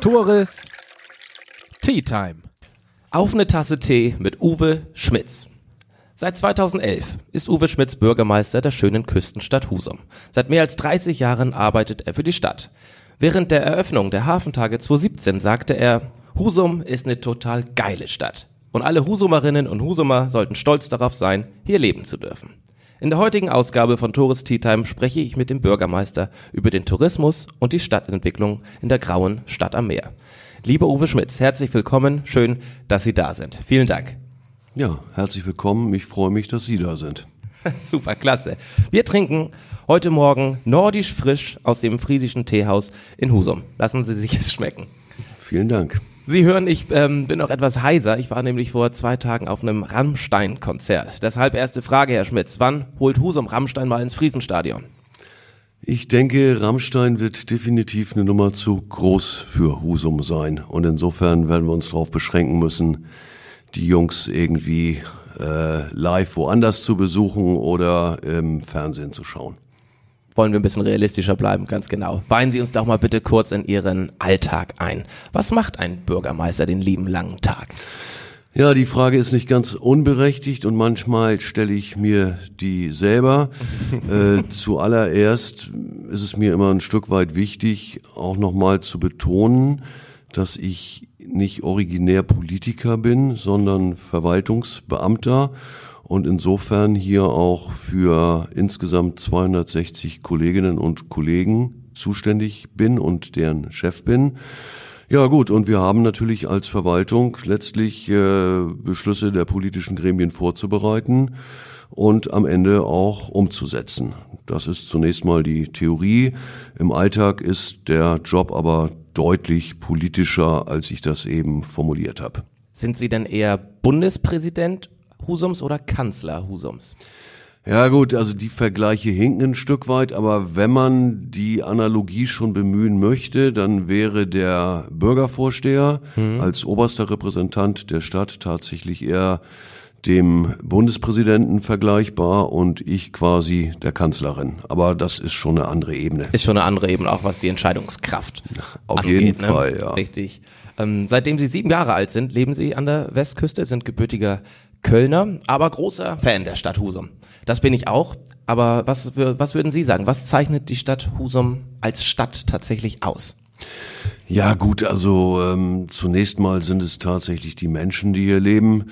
Tores Tea Time. Auf eine Tasse Tee mit Uwe Schmitz. Seit 2011 ist Uwe Schmitz Bürgermeister der schönen Küstenstadt Husum. Seit mehr als 30 Jahren arbeitet er für die Stadt. Während der Eröffnung der Hafentage 2017 sagte er, Husum ist eine total geile Stadt. Und alle Husumerinnen und Husumer sollten stolz darauf sein, hier leben zu dürfen. In der heutigen Ausgabe von Tourist Tea Time spreche ich mit dem Bürgermeister über den Tourismus und die Stadtentwicklung in der grauen Stadt am Meer. Lieber Uwe Schmitz, herzlich willkommen. Schön, dass Sie da sind. Vielen Dank. Ja, herzlich willkommen. Ich freue mich, dass Sie da sind. Super, klasse. Wir trinken heute Morgen nordisch frisch aus dem friesischen Teehaus in Husum. Lassen Sie sich es schmecken. Vielen Dank. Sie hören, ich ähm, bin auch etwas heiser. Ich war nämlich vor zwei Tagen auf einem Rammstein-Konzert. Deshalb erste Frage, Herr Schmitz. Wann holt Husum Rammstein mal ins Friesenstadion? Ich denke, Rammstein wird definitiv eine Nummer zu groß für Husum sein. Und insofern werden wir uns darauf beschränken müssen, die Jungs irgendwie äh, live woanders zu besuchen oder im Fernsehen zu schauen wollen wir ein bisschen realistischer bleiben, ganz genau. Weihen Sie uns doch mal bitte kurz in Ihren Alltag ein. Was macht ein Bürgermeister den lieben langen Tag? Ja, die Frage ist nicht ganz unberechtigt und manchmal stelle ich mir die selber. äh, zuallererst ist es mir immer ein Stück weit wichtig, auch nochmal zu betonen, dass ich nicht originär Politiker bin, sondern Verwaltungsbeamter und insofern hier auch für insgesamt 260 Kolleginnen und Kollegen zuständig bin und deren Chef bin. Ja gut, und wir haben natürlich als Verwaltung letztlich äh, Beschlüsse der politischen Gremien vorzubereiten und am Ende auch umzusetzen. Das ist zunächst mal die Theorie. Im Alltag ist der Job aber deutlich politischer, als ich das eben formuliert habe. Sind Sie denn eher Bundespräsident Husums oder Kanzler Husums? Ja gut, also die Vergleiche hinken ein Stück weit, aber wenn man die Analogie schon bemühen möchte, dann wäre der Bürgervorsteher mhm. als oberster Repräsentant der Stadt tatsächlich eher dem Bundespräsidenten vergleichbar und ich quasi der Kanzlerin. Aber das ist schon eine andere Ebene. Ist schon eine andere Ebene, auch was die Entscheidungskraft Auf angeht, jeden ne? Fall, ja. Richtig. Ähm, seitdem Sie sieben Jahre alt sind, leben Sie an der Westküste, sind gebürtiger Kölner, aber großer Fan der Stadt Husum. Das bin ich auch. Aber was, was würden Sie sagen? Was zeichnet die Stadt Husum als Stadt tatsächlich aus? Ja gut, also ähm, zunächst mal sind es tatsächlich die Menschen, die hier leben.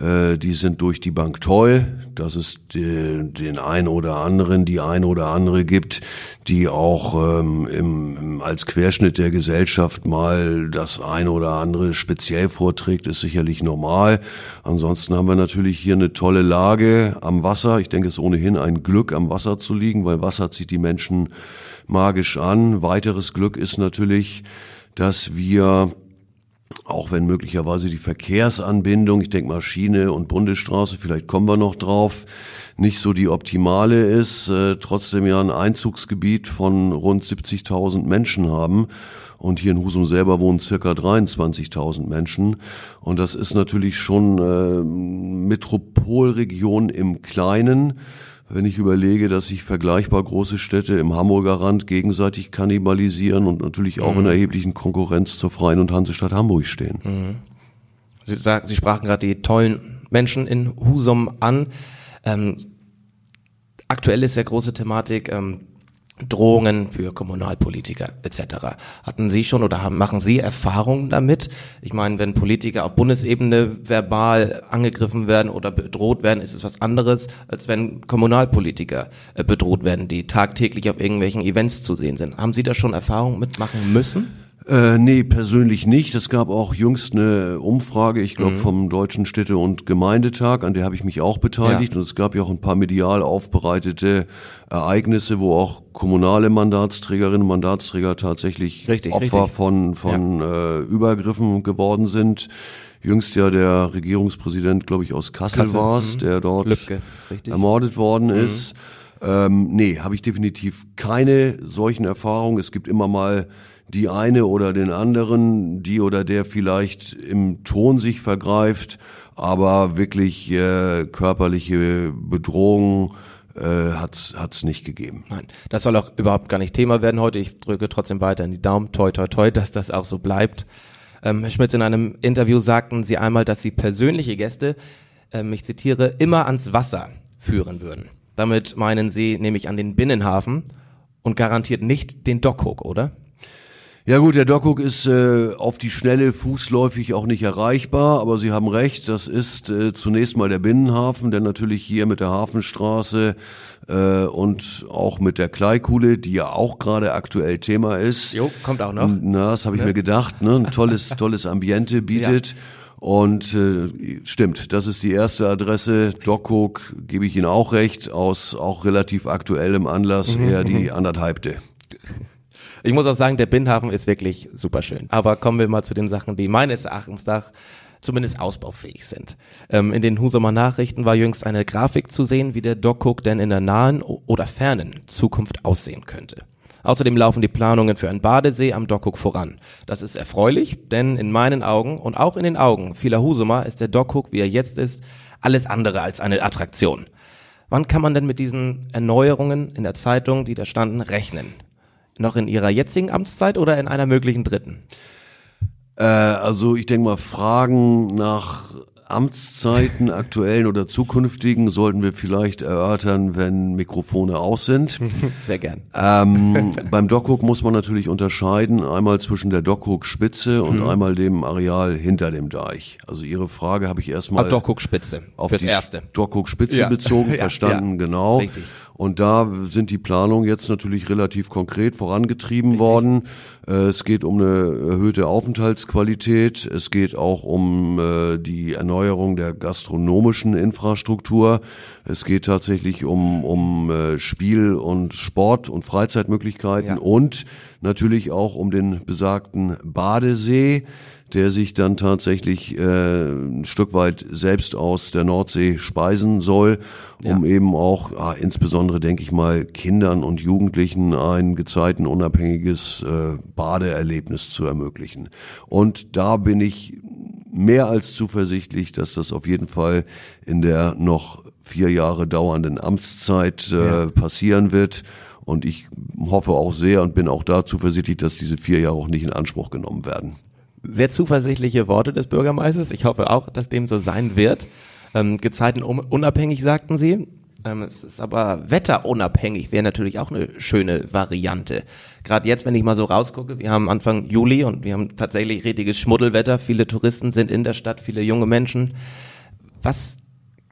Äh, die sind durch die Bank toll, dass es die, den ein oder anderen, die ein oder andere gibt, die auch ähm, im, im, als Querschnitt der Gesellschaft mal das ein oder andere speziell vorträgt, ist sicherlich normal. Ansonsten haben wir natürlich hier eine tolle Lage am Wasser. Ich denke, es ist ohnehin ein Glück, am Wasser zu liegen, weil Wasser zieht die Menschen magisch an. Weiteres Glück ist natürlich, dass wir auch wenn möglicherweise die Verkehrsanbindung, ich denke Maschine und Bundesstraße, vielleicht kommen wir noch drauf, nicht so die optimale ist, äh, trotzdem ja ein Einzugsgebiet von rund 70.000 Menschen haben. Und hier in Husum selber wohnen circa 23.000 Menschen. Und das ist natürlich schon äh, Metropolregion im Kleinen wenn ich überlege, dass sich vergleichbar große Städte im Hamburger Rand gegenseitig kannibalisieren und natürlich auch mhm. in erheblichen Konkurrenz zur Freien und Hansestadt Hamburg stehen. Mhm. Sie, sagen, Sie sprachen gerade die tollen Menschen in Husum an. Ähm, aktuell ist ja große Thematik ähm, Drohungen für Kommunalpolitiker etc. Hatten Sie schon oder haben, machen Sie Erfahrungen damit? Ich meine, wenn Politiker auf Bundesebene verbal angegriffen werden oder bedroht werden, ist es was anderes, als wenn Kommunalpolitiker äh, bedroht werden, die tagtäglich auf irgendwelchen Events zu sehen sind. Haben Sie da schon Erfahrungen mitmachen müssen? Äh, nee, persönlich nicht. Es gab auch jüngst eine Umfrage, ich glaube mhm. vom Deutschen Städte- und Gemeindetag, an der habe ich mich auch beteiligt. Ja. Und es gab ja auch ein paar medial aufbereitete Ereignisse, wo auch kommunale Mandatsträgerinnen und Mandatsträger tatsächlich richtig, Opfer richtig. von, von ja. äh, Übergriffen geworden sind. Jüngst ja der Regierungspräsident, glaube ich, aus Kassel, Kassel war es, mhm. der dort Lübcke, ermordet worden mhm. ist. Ähm, nee, habe ich definitiv keine solchen Erfahrungen. Es gibt immer mal die eine oder den anderen, die oder der vielleicht im Ton sich vergreift, aber wirklich äh, körperliche Bedrohung äh, hat's hat's nicht gegeben. Nein, das soll auch überhaupt gar nicht Thema werden heute. Ich drücke trotzdem weiter in die Daumen, toi toi toi, dass das auch so bleibt. Ähm, Herr Schmitz, in einem Interview sagten Sie einmal, dass Sie persönliche Gäste, ähm, ich zitiere, immer ans Wasser führen würden. Damit meinen Sie nämlich an den Binnenhafen und garantiert nicht den Dockhook, oder? Ja gut, der Dockhook ist äh, auf die Schnelle fußläufig auch nicht erreichbar, aber Sie haben recht, das ist äh, zunächst mal der Binnenhafen, der natürlich hier mit der Hafenstraße äh, und auch mit der Kleikuhle, die ja auch gerade aktuell Thema ist. Jo, kommt auch noch. Na, das habe ich ne? mir gedacht, ne? ein tolles, tolles Ambiente bietet. Ja. Und äh, stimmt, das ist die erste Adresse. Dockhook gebe ich Ihnen auch recht, aus auch relativ aktuellem Anlass mhm. eher die mhm. anderthalbte. Ich muss auch sagen, der Bindhafen ist wirklich super schön. Aber kommen wir mal zu den Sachen, die meines Erachtens nach zumindest ausbaufähig sind. Ähm, in den Husumer Nachrichten war jüngst eine Grafik zu sehen, wie der Dockhook denn in der nahen oder fernen Zukunft aussehen könnte. Außerdem laufen die Planungen für einen Badesee am Dockhook voran. Das ist erfreulich, denn in meinen Augen und auch in den Augen vieler Husumer ist der Dockhook, wie er jetzt ist, alles andere als eine Attraktion. Wann kann man denn mit diesen Erneuerungen in der Zeitung, die da standen, rechnen? Noch in Ihrer jetzigen Amtszeit oder in einer möglichen dritten? Äh, also ich denke mal, Fragen nach Amtszeiten, aktuellen oder zukünftigen, sollten wir vielleicht erörtern, wenn Mikrofone aus sind. Sehr gern. Ähm, beim Dockhook muss man natürlich unterscheiden, einmal zwischen der Dockhook-Spitze und mhm. einmal dem Areal hinter dem Deich. Also Ihre Frage habe ich erstmal ah, Dockhook-Spitze auf die erste. Dockhook-Spitze ja. bezogen, verstanden, ja, genau. Richtig. Und da sind die Planungen jetzt natürlich relativ konkret vorangetrieben Richtig. worden. Äh, es geht um eine erhöhte Aufenthaltsqualität. Es geht auch um äh, die Erneuerung der gastronomischen Infrastruktur. Es geht tatsächlich um, um äh, Spiel und Sport und Freizeitmöglichkeiten ja. und natürlich auch um den besagten Badesee der sich dann tatsächlich äh, ein Stück weit selbst aus der Nordsee speisen soll, um ja. eben auch äh, insbesondere, denke ich mal, Kindern und Jugendlichen ein gezeitenunabhängiges äh, Badeerlebnis zu ermöglichen. Und da bin ich mehr als zuversichtlich, dass das auf jeden Fall in der noch vier Jahre dauernden Amtszeit äh, ja. passieren wird. Und ich hoffe auch sehr und bin auch da zuversichtlich, dass diese vier Jahre auch nicht in Anspruch genommen werden sehr zuversichtliche Worte des Bürgermeisters. Ich hoffe auch, dass dem so sein wird. Ähm, Gezeiten unabhängig, sagten Sie. Ähm, es ist aber wetterunabhängig, wäre natürlich auch eine schöne Variante. Gerade jetzt, wenn ich mal so rausgucke, wir haben Anfang Juli und wir haben tatsächlich richtiges Schmuddelwetter. Viele Touristen sind in der Stadt, viele junge Menschen. Was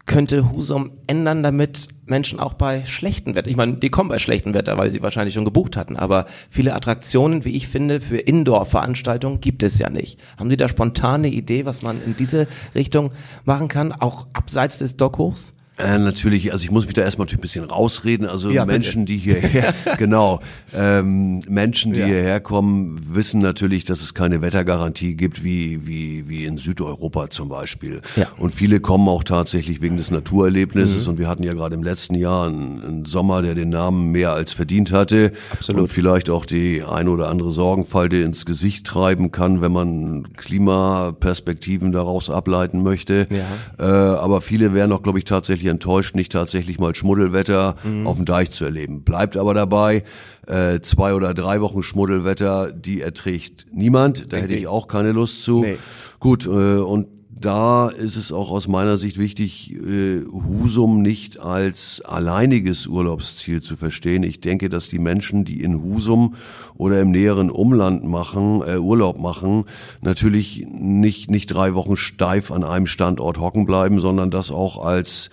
könnte Husum ändern, damit Menschen auch bei schlechtem Wetter, ich meine, die kommen bei schlechtem Wetter, weil sie wahrscheinlich schon gebucht hatten, aber viele Attraktionen, wie ich finde, für Indoor-Veranstaltungen gibt es ja nicht. Haben Sie da spontane Idee, was man in diese Richtung machen kann, auch abseits des Dockhochs? Äh, natürlich, also ich muss mich da erstmal ein bisschen rausreden. Also ja, Menschen, bitte. die hierher, genau, ähm, Menschen, die ja. hierher kommen, wissen natürlich, dass es keine Wettergarantie gibt, wie, wie, wie in Südeuropa zum Beispiel. Ja. Und viele kommen auch tatsächlich wegen des Naturerlebnisses. Mhm. Und wir hatten ja gerade im letzten Jahr einen, einen, Sommer, der den Namen mehr als verdient hatte. Absolut. Und vielleicht auch die ein oder andere Sorgenfalte ins Gesicht treiben kann, wenn man Klimaperspektiven daraus ableiten möchte. Ja. Äh, aber viele wären auch, glaube ich, tatsächlich tatsächlich enttäuscht, nicht tatsächlich mal Schmuddelwetter mhm. auf dem Deich zu erleben. Bleibt aber dabei, äh, zwei oder drei Wochen Schmuddelwetter, die erträgt niemand. Da hätte ich auch keine Lust zu. Nee. Gut, äh, und da ist es auch aus meiner Sicht wichtig, äh, Husum nicht als alleiniges Urlaubsziel zu verstehen. Ich denke, dass die Menschen, die in Husum oder im näheren Umland machen, äh, Urlaub machen, natürlich nicht, nicht drei Wochen steif an einem Standort hocken bleiben, sondern das auch als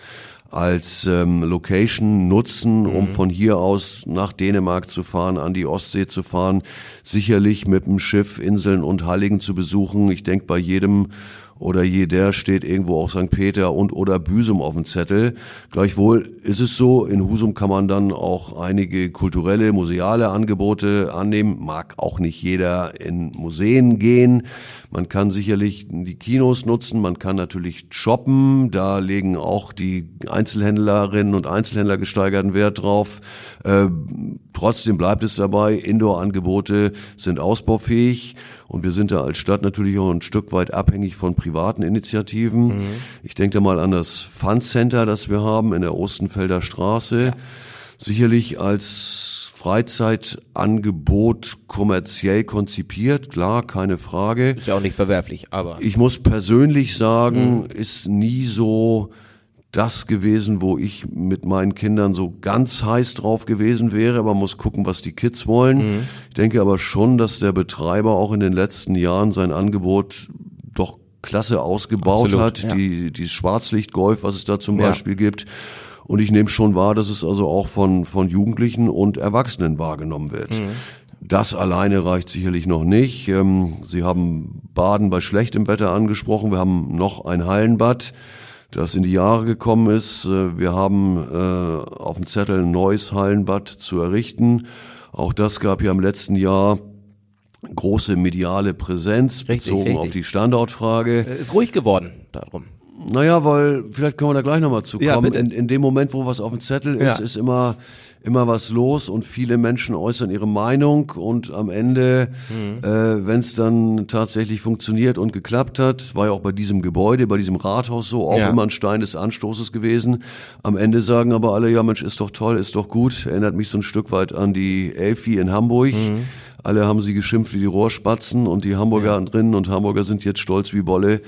als ähm, Location nutzen, um mhm. von hier aus nach Dänemark zu fahren, an die Ostsee zu fahren, sicherlich mit dem Schiff Inseln und Halligen zu besuchen. Ich denke, bei jedem oder jeder steht irgendwo auch St. Peter und oder Büsum auf dem Zettel. Gleichwohl ist es so, in Husum kann man dann auch einige kulturelle, museale Angebote annehmen. Mag auch nicht jeder in Museen gehen. Man kann sicherlich die Kinos nutzen, man kann natürlich shoppen. Da legen auch die Einzelhändlerinnen und Einzelhändler gesteigerten Wert drauf. Äh, trotzdem bleibt es dabei, Indoor-Angebote sind ausbaufähig. Und wir sind da als Stadt natürlich auch ein Stück weit abhängig von privaten Initiativen. Mhm. Ich denke mal an das Fun Center, das wir haben in der Ostenfelder Straße. Ja. Sicherlich als Freizeitangebot kommerziell konzipiert, klar, keine Frage. Ist ja auch nicht verwerflich, aber. Ich muss persönlich sagen, mhm. ist nie so das gewesen, wo ich mit meinen Kindern so ganz heiß drauf gewesen wäre. Man muss gucken, was die Kids wollen. Mhm. Ich denke aber schon, dass der Betreiber auch in den letzten Jahren sein Angebot doch klasse ausgebaut Absolut, hat. Ja. Die, die Schwarzlichtgolf, was es da zum ja. Beispiel gibt. Und ich nehme schon wahr, dass es also auch von, von Jugendlichen und Erwachsenen wahrgenommen wird. Mhm. Das alleine reicht sicherlich noch nicht. Ähm, Sie haben Baden bei schlechtem Wetter angesprochen. Wir haben noch ein Hallenbad das in die Jahre gekommen ist. Äh, wir haben äh, auf dem Zettel ein neues Hallenbad zu errichten. Auch das gab ja im letzten Jahr große mediale Präsenz richtig, bezogen richtig. auf die Standortfrage. Äh, ist ruhig geworden darum. Naja, weil vielleicht können wir da gleich nochmal zu kommen. Ja, in, in, dem Moment, wo was auf dem Zettel ist, ja. ist immer immer was los und viele Menschen äußern ihre Meinung und am Ende, mhm. äh, wenn es dann tatsächlich funktioniert und geklappt hat, war ja auch bei diesem Gebäude, bei diesem Rathaus so, auch ja. immer ein Stein des Anstoßes gewesen. Am Ende sagen aber alle, ja Mensch, ist doch toll, ist doch gut, erinnert mich so ein Stück weit an die Elfi in Hamburg. Mhm. Alle haben sie geschimpft wie die Rohrspatzen und die Hamburger ja. drin und Hamburger sind jetzt stolz wie Bolle,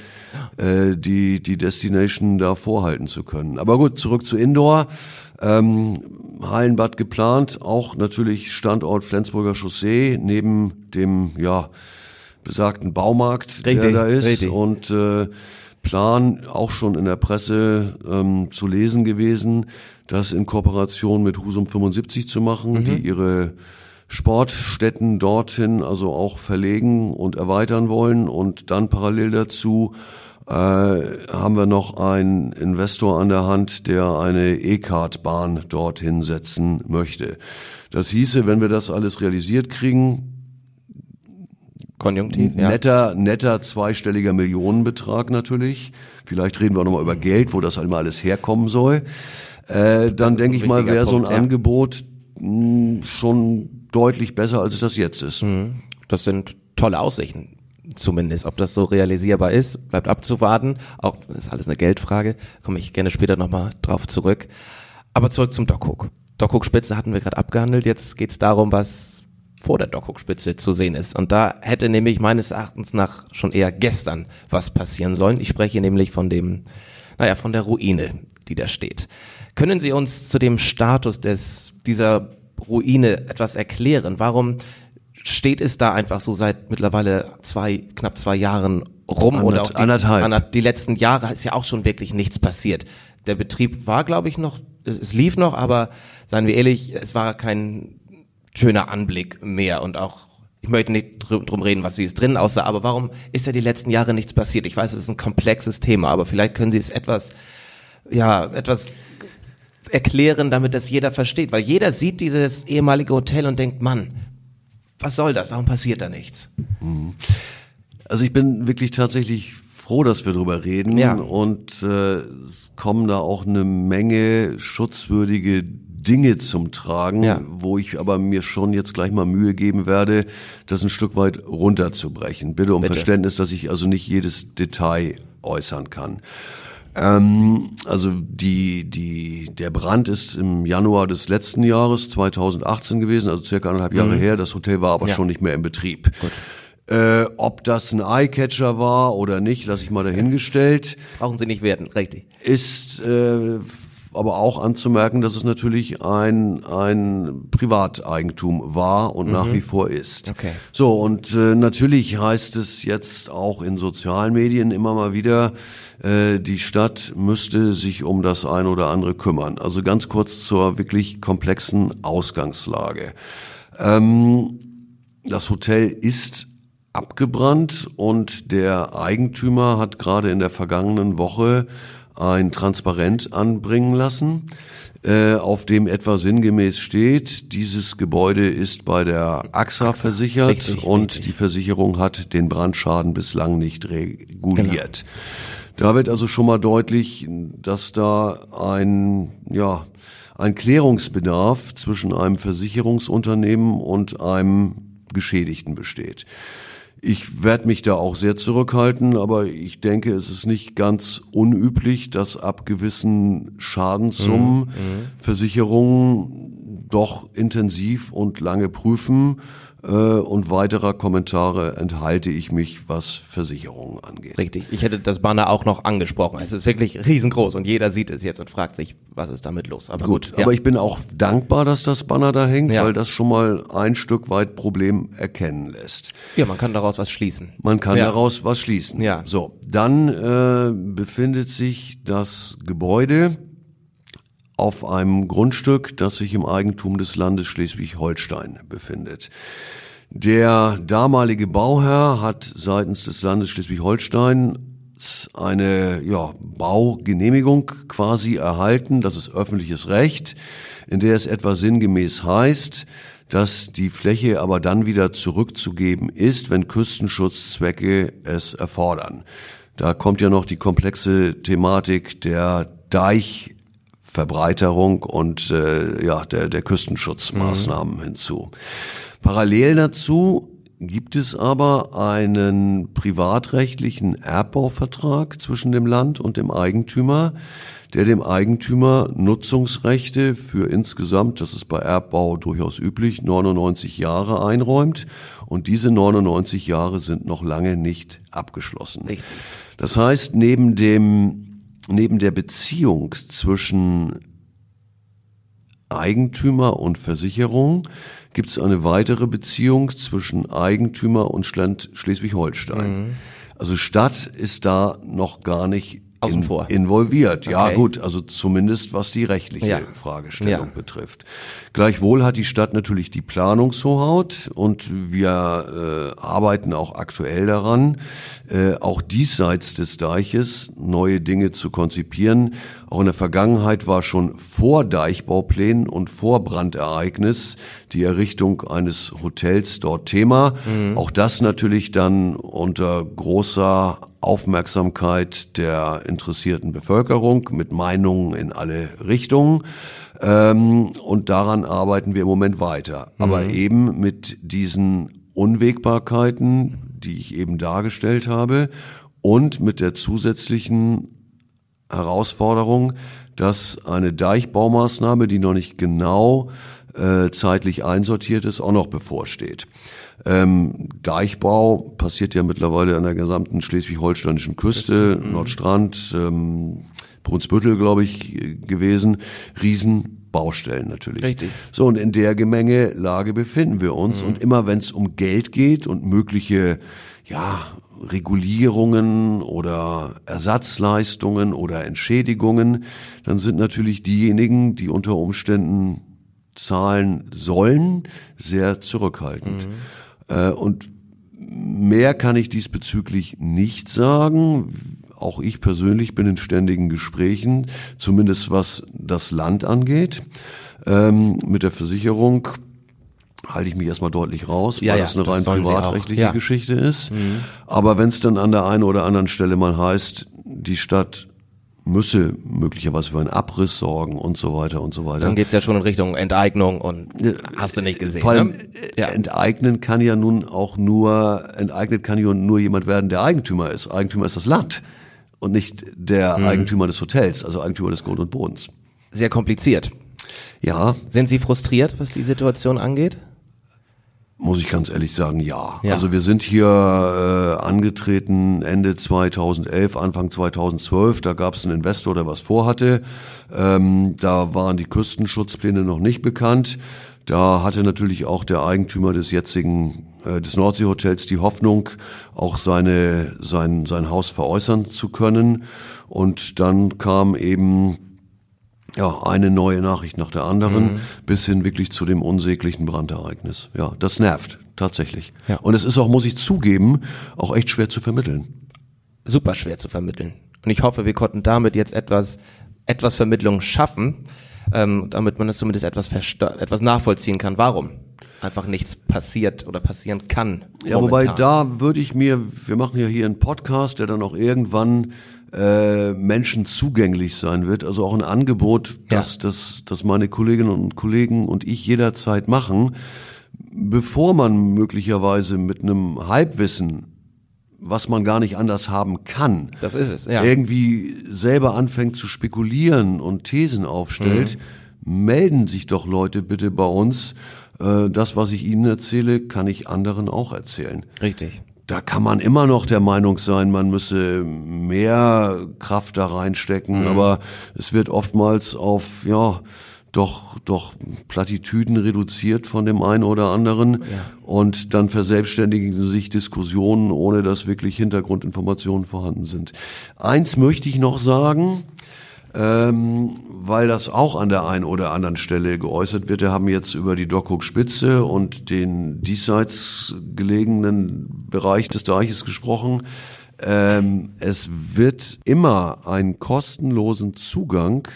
äh, die, die Destination da vorhalten zu können. Aber gut, zurück zu Indoor. Ähm, Hallenbad geplant, auch natürlich Standort Flensburger Chaussee, neben dem, ja, besagten Baumarkt, richtig, der da ist. Richtig. Und äh, Plan auch schon in der Presse ähm, zu lesen gewesen, das in Kooperation mit Husum 75 zu machen, mhm. die ihre Sportstätten dorthin also auch verlegen und erweitern wollen und dann parallel dazu äh, haben wir noch einen Investor an der Hand, der eine E-Card-Bahn dorthin setzen möchte. Das hieße, wenn wir das alles realisiert kriegen, Konjunktiv, ja. Netter, netter zweistelliger Millionenbetrag natürlich. Vielleicht reden wir auch nochmal über Geld, wo das einmal alles herkommen soll. Äh, dann denke ich mal, wäre so ein ja. Angebot mh, hm, schon deutlich besser, als es das jetzt ist. Mhm. Das sind tolle Aussichten zumindest. Ob das so realisierbar ist, bleibt abzuwarten. Auch ist alles eine Geldfrage. Komme ich gerne später nochmal drauf zurück. Aber zurück zum Dockhook. Dockhook-Spitze hatten wir gerade abgehandelt. Jetzt geht es darum, was vor der Dockhook-Spitze zu sehen ist. Und da hätte nämlich meines Erachtens nach schon eher gestern was passieren sollen. Ich spreche nämlich von dem, naja, von der Ruine, die da steht. Können Sie uns zu dem Status des, dieser Ruine etwas erklären? Warum steht es da einfach so seit mittlerweile zwei, knapp zwei Jahren rum Andert, oder auch die, anderthalb. die letzten Jahre ist ja auch schon wirklich nichts passiert. Der Betrieb war, glaube ich, noch, es lief noch, aber seien wir ehrlich, es war kein schöner Anblick mehr und auch ich möchte nicht drum reden, was wie es drin aussah, aber warum ist ja die letzten Jahre nichts passiert? Ich weiß, es ist ein komplexes Thema, aber vielleicht können Sie es etwas, ja, etwas erklären, damit das jeder versteht, weil jeder sieht dieses ehemalige Hotel und denkt, Mann, was soll das? Warum passiert da nichts? Mhm. Also ich bin wirklich tatsächlich froh, dass wir drüber reden ja. und äh, es kommen da auch eine Menge schutzwürdige Dinge zum Tragen, ja. wo ich aber mir schon jetzt gleich mal Mühe geben werde, das ein Stück weit runterzubrechen. Bitte um Bitte. Verständnis, dass ich also nicht jedes Detail äußern kann. Ähm, also die, die, der Brand ist im Januar des letzten Jahres, 2018 gewesen, also circa anderthalb Jahre mhm. her. Das Hotel war aber ja. schon nicht mehr in Betrieb. Äh, ob das ein Eyecatcher war oder nicht, lasse ich mal dahingestellt. Brauchen Sie nicht werten, richtig. Ist äh, aber auch anzumerken, dass es natürlich ein, ein Privateigentum war und mhm. nach wie vor ist. Okay. So, und äh, natürlich heißt es jetzt auch in sozialen Medien immer mal wieder, äh, die Stadt müsste sich um das ein oder andere kümmern. Also ganz kurz zur wirklich komplexen Ausgangslage. Ähm, das Hotel ist abgebrannt und der Eigentümer hat gerade in der vergangenen Woche ein Transparent anbringen lassen, äh, auf dem etwa sinngemäß steht, dieses Gebäude ist bei der AXA versichert richtig, und richtig. die Versicherung hat den Brandschaden bislang nicht reguliert. Genau. Da wird also schon mal deutlich, dass da ein, ja, ein Klärungsbedarf zwischen einem Versicherungsunternehmen und einem Geschädigten besteht. Ich werde mich da auch sehr zurückhalten, aber ich denke, es ist nicht ganz unüblich, dass ab gewissen Schadenssummen mhm. Versicherungen doch intensiv und lange prüfen, und weiterer Kommentare enthalte ich mich, was Versicherungen angeht. Richtig, ich hätte das Banner auch noch angesprochen. Es ist wirklich riesengroß und jeder sieht es jetzt und fragt sich, was ist damit los. Aber gut, gut ja. aber ich bin auch dankbar, dass das Banner da hängt, ja. weil das schon mal ein Stück weit Problem erkennen lässt. Ja, man kann daraus was schließen. Man kann ja. daraus was schließen. Ja. So, dann äh, befindet sich das Gebäude auf einem Grundstück, das sich im Eigentum des Landes Schleswig-Holstein befindet. Der damalige Bauherr hat seitens des Landes Schleswig-Holstein eine ja, Baugenehmigung quasi erhalten, das ist öffentliches Recht, in der es etwa sinngemäß heißt, dass die Fläche aber dann wieder zurückzugeben ist, wenn Küstenschutzzwecke es erfordern. Da kommt ja noch die komplexe Thematik der Deich Verbreiterung und äh, ja, der, der Küstenschutzmaßnahmen mhm. hinzu. Parallel dazu gibt es aber einen privatrechtlichen Erbbauvertrag zwischen dem Land und dem Eigentümer, der dem Eigentümer Nutzungsrechte für insgesamt, das ist bei Erbbau durchaus üblich, 99 Jahre einräumt. Und diese 99 Jahre sind noch lange nicht abgeschlossen. Richtig. Das heißt, neben dem neben der Beziehung zwischen Eigentümer und Versicherung gibt es eine weitere Beziehung zwischen Eigentümer und Schleswig-Holstein. Mhm. Also Stadt ist da noch gar nicht in, involviert. Okay. Ja gut, also zumindest was die rechtliche ja. Fragestellung ja. betrifft. Gleichwohl hat die Stadt natürlich die Planungshoheit und wir äh, arbeiten auch aktuell daran, äh, auch diesseits des Deiches neue Dinge zu konzipieren. Auch in der Vergangenheit war schon vor Deichbauplänen und vor Brandereignis die Errichtung eines Hotels dort Thema. Mhm. Auch das natürlich dann unter großer Aufmerksamkeit der interessierten Bevölkerung mit Meinungen in alle Richtungen. Ähm, und daran arbeiten wir im Moment weiter. Mhm. Aber eben mit diesen Unwägbarkeiten, die ich eben dargestellt habe, und mit der zusätzlichen Herausforderung, dass eine Deichbaumaßnahme, die noch nicht genau äh, zeitlich einsortiert ist, auch noch bevorsteht. Ähm, Deichbau passiert ja mittlerweile an der gesamten schleswig-holsteinischen Küste, mhm. Nordstrand, ähm, Brunsbüttel, glaube ich, gewesen. Riesenbaustellen natürlich. Richtig. So, und in der Gemenge Lage befinden wir uns. Mhm. Und immer wenn es um Geld geht und mögliche, ja, Regulierungen oder Ersatzleistungen oder Entschädigungen, dann sind natürlich diejenigen, die unter Umständen zahlen sollen, sehr zurückhaltend. Mhm. Äh, und mehr kann ich diesbezüglich nicht sagen. Auch ich persönlich bin in ständigen Gesprächen, zumindest was das Land angeht. Ähm, mit der Versicherung halte ich mich erstmal deutlich raus, weil ja, das eine rein privatrechtliche ja. Geschichte ist. Mhm. Aber wenn es dann an der einen oder anderen Stelle mal heißt, die Stadt müsse möglicherweise für einen Abriss sorgen und so weiter und so weiter. Dann geht's ja schon in Richtung Enteignung und hast du nicht gesehen. Vor allem, ne? ja. enteignen kann ja nun auch nur, enteignet kann ja nur jemand werden, der Eigentümer ist. Eigentümer ist das Land und nicht der hm. Eigentümer des Hotels, also Eigentümer des Grund und Bodens. Sehr kompliziert. Ja. Sind Sie frustriert, was die Situation angeht? Muss ich ganz ehrlich sagen, ja. ja. Also wir sind hier äh, angetreten Ende 2011, Anfang 2012. Da gab es einen Investor, der was vorhatte. Ähm, da waren die Küstenschutzpläne noch nicht bekannt. Da hatte natürlich auch der Eigentümer des jetzigen äh, des Nordseehotels die Hoffnung, auch seine sein sein Haus veräußern zu können. Und dann kam eben ja, eine neue Nachricht nach der anderen, mhm. bis hin wirklich zu dem unsäglichen Brandereignis. Ja, das nervt, tatsächlich. Ja. Und es ist auch, muss ich zugeben, auch echt schwer zu vermitteln. Super schwer zu vermitteln. Und ich hoffe, wir konnten damit jetzt etwas, etwas Vermittlung schaffen, ähm, damit man es zumindest etwas, etwas nachvollziehen kann. Warum? einfach nichts passiert oder passieren kann. Ja, wobei da würde ich mir, wir machen ja hier einen Podcast, der dann auch irgendwann äh, Menschen zugänglich sein wird. Also auch ein Angebot, das, ja. das, das meine Kolleginnen und Kollegen und ich jederzeit machen. bevor man möglicherweise mit einem Halbwissen was man gar nicht anders haben kann. Das ist es, ja. Irgendwie selber anfängt zu spekulieren und Thesen aufstellt, mhm. melden sich doch Leute bitte bei uns. Äh, das, was ich Ihnen erzähle, kann ich anderen auch erzählen. Richtig. Da kann man immer noch der Meinung sein, man müsse mehr Kraft da reinstecken, mhm. aber es wird oftmals auf, ja, doch, doch Plattitüden reduziert von dem einen oder anderen. Ja. Und dann verselbstständigen sich Diskussionen, ohne dass wirklich Hintergrundinformationen vorhanden sind. Eins möchte ich noch sagen, ähm, weil das auch an der einen oder anderen Stelle geäußert wird. Wir haben jetzt über die Dockhook Spitze und den diesseits gelegenen Bereich des Deiches gesprochen. Ähm, es wird immer einen kostenlosen Zugang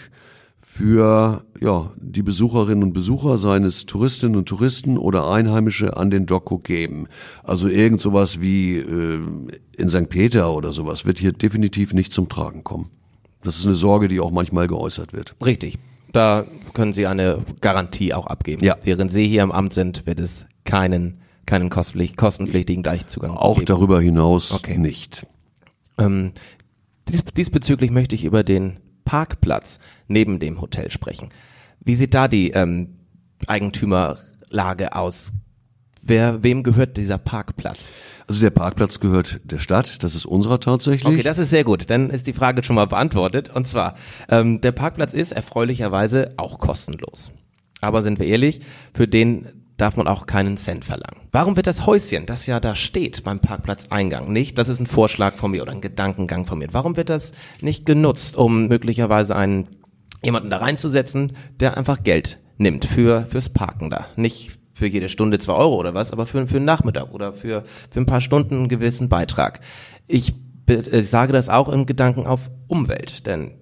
für ja, die Besucherinnen und Besucher seines Touristinnen und Touristen oder Einheimische an den Doku geben. Also irgend sowas wie äh, in St. Peter oder sowas wird hier definitiv nicht zum Tragen kommen. Das ist eine Sorge, die auch manchmal geäußert wird. Richtig. Da können Sie eine Garantie auch abgeben. Ja. Während Sie hier im Amt sind, wird es keinen, keinen kostenpflichtigen Deichzugang auch geben. Auch darüber hinaus okay. nicht. Ähm, dies, diesbezüglich möchte ich über den Parkplatz neben dem Hotel sprechen. Wie sieht da die ähm, Eigentümerlage aus? Wer, wem gehört dieser Parkplatz? Also der Parkplatz gehört der Stadt, das ist unserer tatsächlich. Okay, das ist sehr gut. Dann ist die Frage schon mal beantwortet. Und zwar, ähm, der Parkplatz ist erfreulicherweise auch kostenlos. Aber sind wir ehrlich, für den darf man auch keinen Cent verlangen. Warum wird das Häuschen, das ja da steht beim Parkplatzeingang, nicht, das ist ein Vorschlag von mir oder ein Gedankengang von mir, warum wird das nicht genutzt, um möglicherweise einen jemanden da reinzusetzen, der einfach Geld nimmt für fürs Parken da, nicht für jede Stunde zwei Euro oder was, aber für, für einen Nachmittag oder für, für ein paar Stunden einen gewissen Beitrag. Ich, ich äh, sage das auch im Gedanken auf Umwelt, denn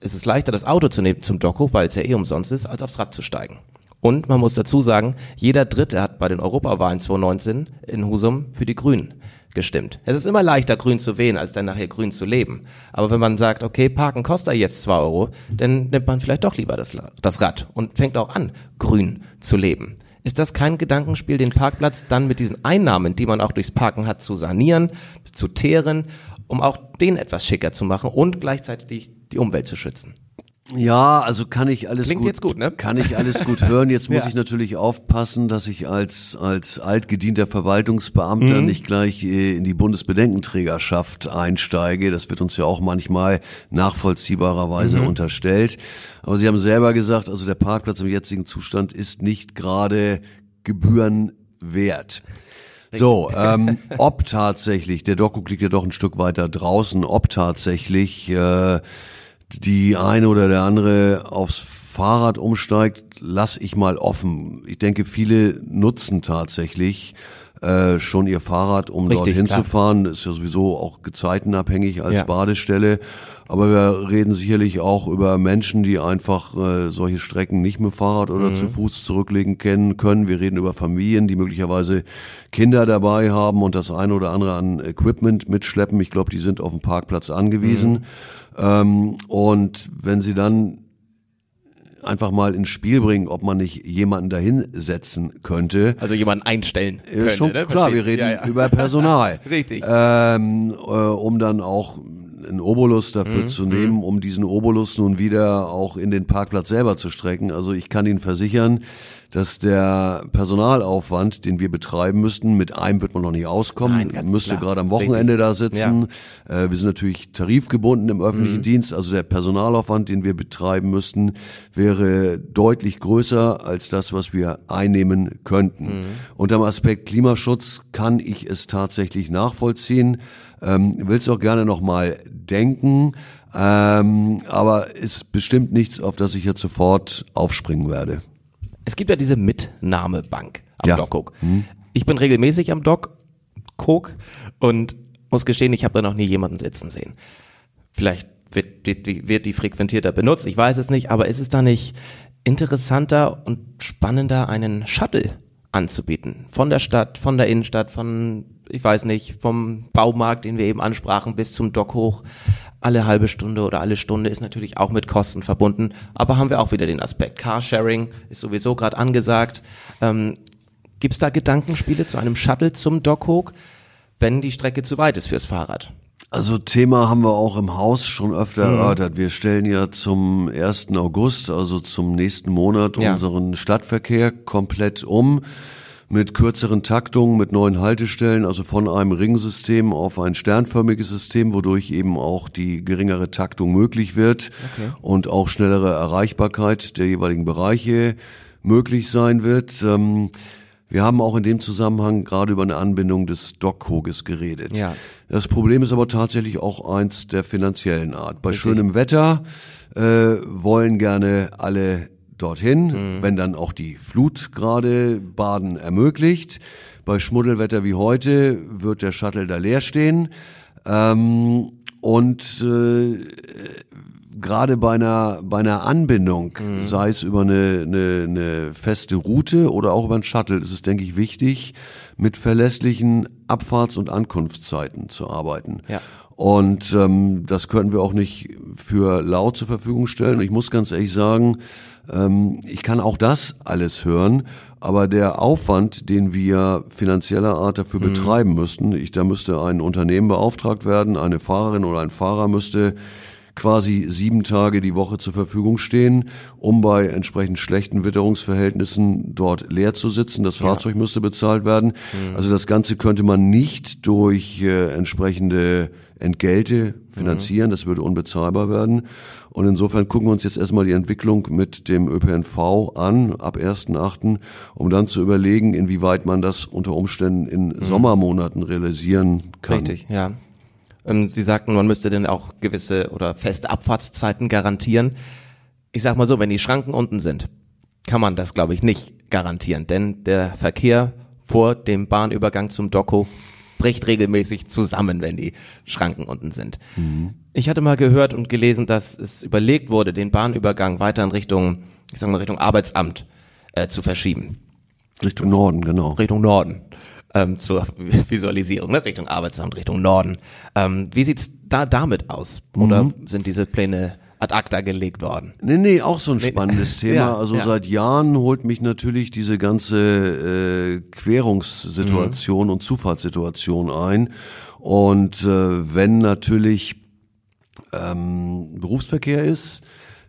es ist leichter, das Auto zu nehmen zum Doku, weil es ja eh umsonst ist, als aufs Rad zu steigen. Und man muss dazu sagen, jeder Dritte hat bei den Europawahlen 2019 in Husum für die Grünen gestimmt. Es ist immer leichter, grün zu wählen, als dann nachher grün zu leben. Aber wenn man sagt, okay, Parken kostet jetzt zwei Euro, dann nimmt man vielleicht doch lieber das, das Rad und fängt auch an, grün zu leben. Ist das kein Gedankenspiel, den Parkplatz dann mit diesen Einnahmen, die man auch durchs Parken hat, zu sanieren, zu teeren, um auch den etwas schicker zu machen und gleichzeitig die Umwelt zu schützen? Ja, also kann ich alles Klingt gut, jetzt gut, ne? Kann ich alles gut hören. Jetzt muss ja. ich natürlich aufpassen, dass ich als als altgedienter Verwaltungsbeamter mhm. nicht gleich äh, in die Bundesbedenkenträgerschaft einsteige. Das wird uns ja auch manchmal nachvollziehbarerweise mhm. unterstellt. Aber Sie haben selber gesagt, also der Parkplatz im jetzigen Zustand ist nicht gerade gebührenwert. So, ähm, ob tatsächlich, der Doku liegt ja doch ein Stück weiter draußen, ob tatsächlich äh, die eine oder der andere aufs Fahrrad umsteigt, lass ich mal offen. Ich denke, viele nutzen tatsächlich äh, schon ihr Fahrrad, um Richtig, dorthin klar. zu fahren. Ist ja sowieso auch gezeitenabhängig als ja. Badestelle. Aber wir reden sicherlich auch über Menschen, die einfach äh, solche Strecken nicht mit Fahrrad oder mhm. zu Fuß zurücklegen kennen können. Wir reden über Familien, die möglicherweise Kinder dabei haben und das eine oder andere an Equipment mitschleppen. Ich glaube, die sind auf dem Parkplatz angewiesen. Mhm. Ähm, und wenn sie dann einfach mal ins Spiel bringen, ob man nicht jemanden dahin setzen könnte. Also jemanden einstellen. Könnte, ist schon ne? klar, wir reden ja, ja. über Personal. Richtig. Ähm, äh, um dann auch einen Obolus dafür mhm. zu nehmen, mhm. um diesen Obolus nun wieder auch in den Parkplatz selber zu strecken. Also ich kann Ihnen versichern, dass der Personalaufwand, den wir betreiben müssten, mit einem wird man noch nicht auskommen, Nein, müsste gerade am Wochenende Richtig. da sitzen. Ja. Äh, wir sind natürlich tarifgebunden im öffentlichen mhm. Dienst, also der Personalaufwand, den wir betreiben müssten, wäre deutlich größer als das, was wir einnehmen könnten. Mhm. Unter dem Aspekt Klimaschutz kann ich es tatsächlich nachvollziehen. Ähm, Will es auch gerne nochmal denken. Ähm, aber ist bestimmt nichts, auf das ich jetzt sofort aufspringen werde. Es gibt ja diese Mitnahmebank am ja. Dockcook. Hm. Ich bin regelmäßig am Dock Cook und muss gestehen, ich habe da noch nie jemanden sitzen sehen. Vielleicht wird, wird, wird die frequentierter benutzt, ich weiß es nicht, aber ist es da nicht interessanter und spannender, einen Shuttle anzubieten? Von der Stadt, von der Innenstadt, von ich weiß nicht, vom Baumarkt, den wir eben ansprachen, bis zum Dock hoch, alle halbe Stunde oder alle Stunde ist natürlich auch mit Kosten verbunden. Aber haben wir auch wieder den Aspekt Carsharing, ist sowieso gerade angesagt. Ähm, Gibt es da Gedankenspiele zu einem Shuttle zum Dockhook, wenn die Strecke zu weit ist fürs Fahrrad? Also Thema haben wir auch im Haus schon öfter mhm. erörtert. Wir stellen ja zum 1. August, also zum nächsten Monat, ja. unseren Stadtverkehr komplett um mit kürzeren Taktungen, mit neuen Haltestellen, also von einem Ringsystem auf ein sternförmiges System, wodurch eben auch die geringere Taktung möglich wird okay. und auch schnellere Erreichbarkeit der jeweiligen Bereiche möglich sein wird. Ähm, wir haben auch in dem Zusammenhang gerade über eine Anbindung des Dockhoges geredet. Ja. Das Problem ist aber tatsächlich auch eins der finanziellen Art. Bei Richtig. schönem Wetter äh, wollen gerne alle dorthin, mhm. wenn dann auch die Flut gerade Baden ermöglicht. Bei Schmuddelwetter wie heute wird der Shuttle da leer stehen. Ähm, und äh, gerade bei einer, bei einer Anbindung, mhm. sei es über eine, eine, eine feste Route oder auch über ein Shuttle, ist es, denke ich, wichtig, mit verlässlichen Abfahrts- und Ankunftszeiten zu arbeiten. Ja. Und ähm, das können wir auch nicht für laut zur Verfügung stellen. Ich muss ganz ehrlich sagen, ähm, ich kann auch das alles hören, aber der Aufwand, den wir finanzieller Art dafür mhm. betreiben müssten, ich, da müsste ein Unternehmen beauftragt werden, eine Fahrerin oder ein Fahrer müsste quasi sieben Tage die Woche zur Verfügung stehen, um bei entsprechend schlechten Witterungsverhältnissen dort leer zu sitzen. Das Fahrzeug ja. müsste bezahlt werden. Mhm. Also das Ganze könnte man nicht durch äh, entsprechende Entgelte finanzieren. Mhm. Das würde unbezahlbar werden. Und insofern gucken wir uns jetzt erstmal die Entwicklung mit dem ÖPNV an, ab 1.8., um dann zu überlegen, inwieweit man das unter Umständen in mhm. Sommermonaten realisieren kann. Richtig, ja. Ähm, Sie sagten, man müsste denn auch gewisse oder feste Abfahrtszeiten garantieren. Ich sag mal so, wenn die Schranken unten sind, kann man das, glaube ich, nicht garantieren, denn der Verkehr vor dem Bahnübergang zum Doco bricht regelmäßig zusammen, wenn die Schranken unten sind. Mhm. Ich hatte mal gehört und gelesen, dass es überlegt wurde, den Bahnübergang weiter in Richtung, ich sag mal Richtung Arbeitsamt äh, zu verschieben. Richtung Norden, genau. Richtung Norden ähm, zur Visualisierung, ne? Richtung Arbeitsamt, Richtung Norden. Ähm, wie sieht's da damit aus? Oder mhm. sind diese Pläne ad acta gelegt worden. Nee, nee, auch so ein spannendes nee. Thema. Ja, also ja. seit Jahren holt mich natürlich diese ganze äh, Querungssituation mhm. und Zufahrtssituation ein. Und äh, wenn natürlich ähm, Berufsverkehr ist,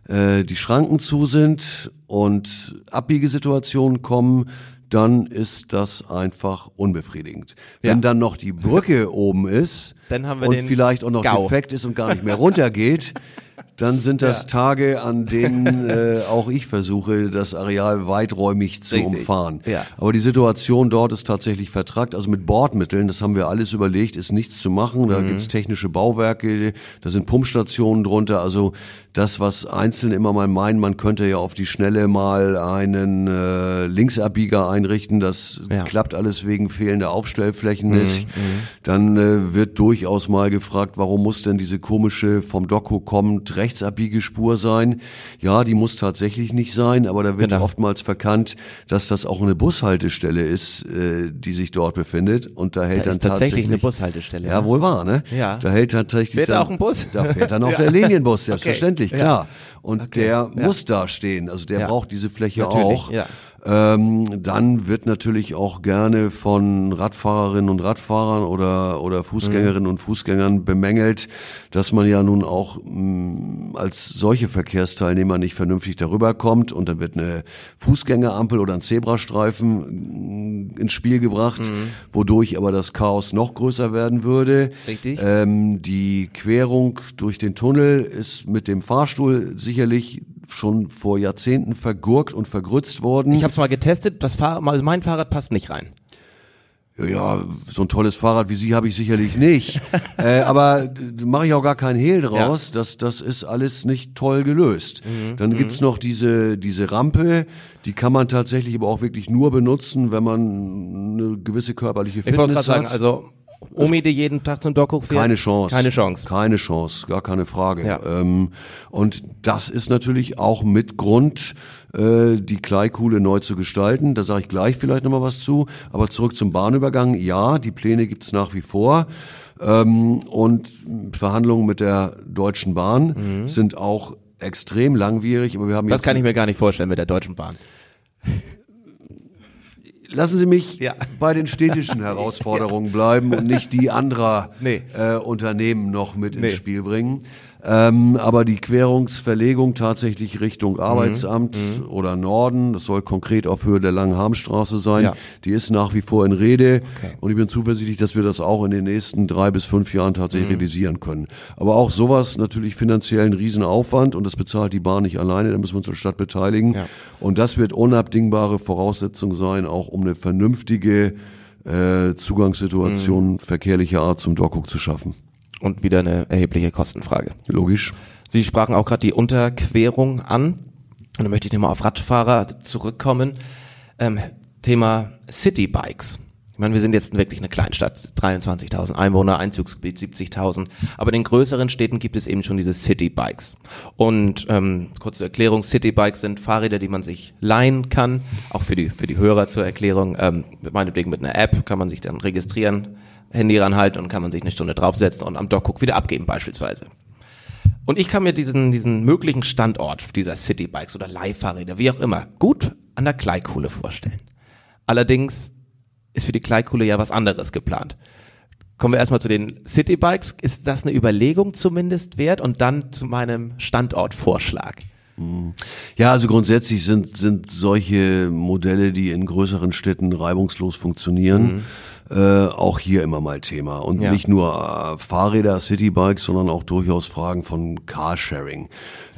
äh, die Schranken zu sind und Abbiegesituationen kommen, dann ist das einfach unbefriedigend. Ja. Wenn dann noch die Brücke oben ist und vielleicht auch noch Gau. defekt ist und gar nicht mehr runtergeht, dann sind das ja. Tage, an denen äh, auch ich versuche, das Areal weiträumig zu Richtig. umfahren. Ja. Aber die Situation dort ist tatsächlich vertragt. Also mit Bordmitteln, das haben wir alles überlegt, ist nichts zu machen. Da mhm. gibt's technische Bauwerke, da sind Pumpstationen drunter. Also das, was Einzelne immer mal meinen, man könnte ja auf die Schnelle mal einen äh, Linksabbieger einrichten, das ja. klappt alles wegen fehlender Aufstellflächen mhm. nicht. Mhm. Dann äh, wird durchaus mal gefragt, warum muss denn diese komische vom Doku kommt Rechtsabbiegespur sein? Ja, die muss tatsächlich nicht sein, aber da wird genau. oftmals verkannt, dass das auch eine Bushaltestelle ist, äh, die sich dort befindet und da hält da dann tatsächlich, tatsächlich eine Bushaltestelle. Ja, wohl wahr, ne? Ja. Da hält tatsächlich fährt dann, auch ein Bus. Da fährt dann auch ja. der Linienbus, selbstverständlich. Okay klar. Und okay, der muss da stehen. Also der braucht diese Fläche natürlich, auch. Ja. Ähm, dann wird natürlich auch gerne von Radfahrerinnen und Radfahrern oder, oder Fußgängerinnen mhm. und Fußgängern bemängelt, dass man ja nun auch mh, mm, als solche Verkehrsteilnehmer nicht vernünftig darüber kommt und dann wird eine Fußgängerampel oder ein Zebrastreifen mh, mm, ins Spiel gebracht, mhm. wodurch aber das Chaos noch größer werden würde. Richtig. Ähm, die Querung durch den Tunnel ist mit dem Fahrstuhl sicherlich schon vor Jahrzehnten vergurkt und vergrützt worden. Habe es mal getestet, das Fahr also mein Fahrrad passt nicht rein. Ja, so ein tolles Fahrrad wie Sie habe ich sicherlich nicht. äh, aber mache ich auch gar keinen Hehl draus. Ja. Das, das ist alles nicht toll gelöst. Mhm. Dann gibt's mhm. noch diese, diese Rampe, die kann man tatsächlich aber auch wirklich nur benutzen, wenn man eine gewisse körperliche Fitness ich hat. Sagen, also Omi, die jeden Tag zum Dock hochfährt? Keine Chance. Keine Chance. Keine Chance, gar keine Frage. Ja. Ähm, und das ist natürlich auch mit Grund, äh, die Kleikuhle neu zu gestalten. Da sage ich gleich vielleicht nochmal was zu. Aber zurück zum Bahnübergang. Ja, die Pläne gibt's nach wie vor. Ähm, und Verhandlungen mit der Deutschen Bahn mhm. sind auch extrem langwierig. Aber wir haben das kann ich mir gar nicht vorstellen mit der Deutschen Bahn. Lassen Sie mich ja. bei den städtischen Herausforderungen ja. bleiben und nicht die anderer nee. äh, Unternehmen noch mit nee. ins Spiel bringen. Ähm, aber die Querungsverlegung tatsächlich Richtung Arbeitsamt mhm. mhm. oder Norden, das soll konkret auf Höhe der Langen-Harmstraße sein, ja. die ist nach wie vor in Rede. Okay. Und ich bin zuversichtlich, dass wir das auch in den nächsten drei bis fünf Jahren tatsächlich mhm. realisieren können. Aber auch sowas natürlich finanziell ein Riesenaufwand und das bezahlt die Bahn nicht alleine, da müssen wir uns als Stadt beteiligen. Ja. Und das wird unabdingbare Voraussetzung sein, auch um eine vernünftige äh, Zugangssituation mhm. verkehrlicher Art zum Dockhook zu schaffen und wieder eine erhebliche Kostenfrage. Logisch. Sie sprachen auch gerade die Unterquerung an. Und da möchte ich nochmal auf Radfahrer zurückkommen. Ähm, Thema Citybikes. Ich meine, wir sind jetzt wirklich eine Kleinstadt, 23.000 Einwohner, Einzugsgebiet 70.000. Aber in den größeren Städten gibt es eben schon diese Citybikes. Und ähm, kurze Erklärung, Citybikes sind Fahrräder, die man sich leihen kann. Auch für die, für die Hörer zur Erklärung. Ähm, meinetwegen mit einer App kann man sich dann registrieren, Handy ranhalten und kann man sich eine Stunde draufsetzen und am Dockhook wieder abgeben beispielsweise. Und ich kann mir diesen, diesen möglichen Standort dieser Citybikes oder Leihfahrräder, wie auch immer, gut an der Kleikuhle vorstellen. Allerdings ist für die Kleikuhle ja was anderes geplant. Kommen wir erstmal zu den Citybikes. Ist das eine Überlegung zumindest wert? Und dann zu meinem Standortvorschlag. Ja, also grundsätzlich sind, sind solche Modelle, die in größeren Städten reibungslos funktionieren, mhm äh, auch hier immer mal Thema. Und ja. nicht nur äh, Fahrräder, Citybikes, sondern auch durchaus Fragen von Carsharing.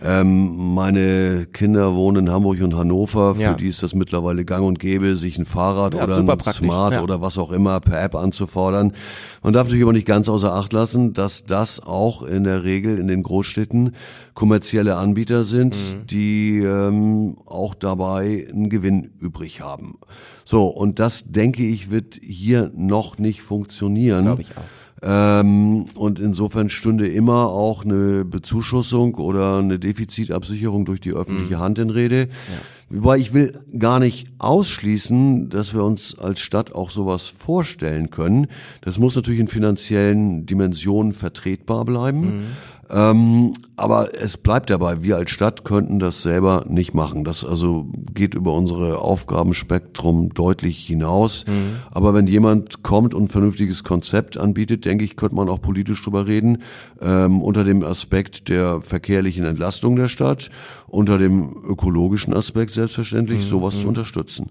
Ähm, meine Kinder wohnen in Hamburg und Hannover, für ja. die ist das mittlerweile gang und gäbe, sich ein Fahrrad ja, oder ein praktisch. Smart oder was auch immer per App anzufordern. Man darf natürlich aber nicht ganz außer Acht lassen, dass das auch in der Regel in den Großstädten kommerzielle Anbieter sind, mhm. die ähm, auch dabei einen Gewinn übrig haben. So, und das denke ich, wird hier noch nicht funktionieren. Glaube ich auch. Ähm, und insofern stünde immer auch eine Bezuschussung oder eine Defizitabsicherung durch die öffentliche mhm. Hand in Rede. Ja. Wobei ich will gar nicht ausschließen, dass wir uns als Stadt auch sowas vorstellen können. Das muss natürlich in finanziellen Dimensionen vertretbar bleiben. Mhm. Ähm, aber es bleibt dabei, wir als Stadt könnten das selber nicht machen. Das also geht über unsere Aufgabenspektrum deutlich hinaus. Mhm. Aber wenn jemand kommt und ein vernünftiges Konzept anbietet, denke ich, könnte man auch politisch drüber reden, ähm, unter dem Aspekt der verkehrlichen Entlastung der Stadt, unter dem ökologischen Aspekt selbstverständlich, mhm. sowas mhm. zu unterstützen.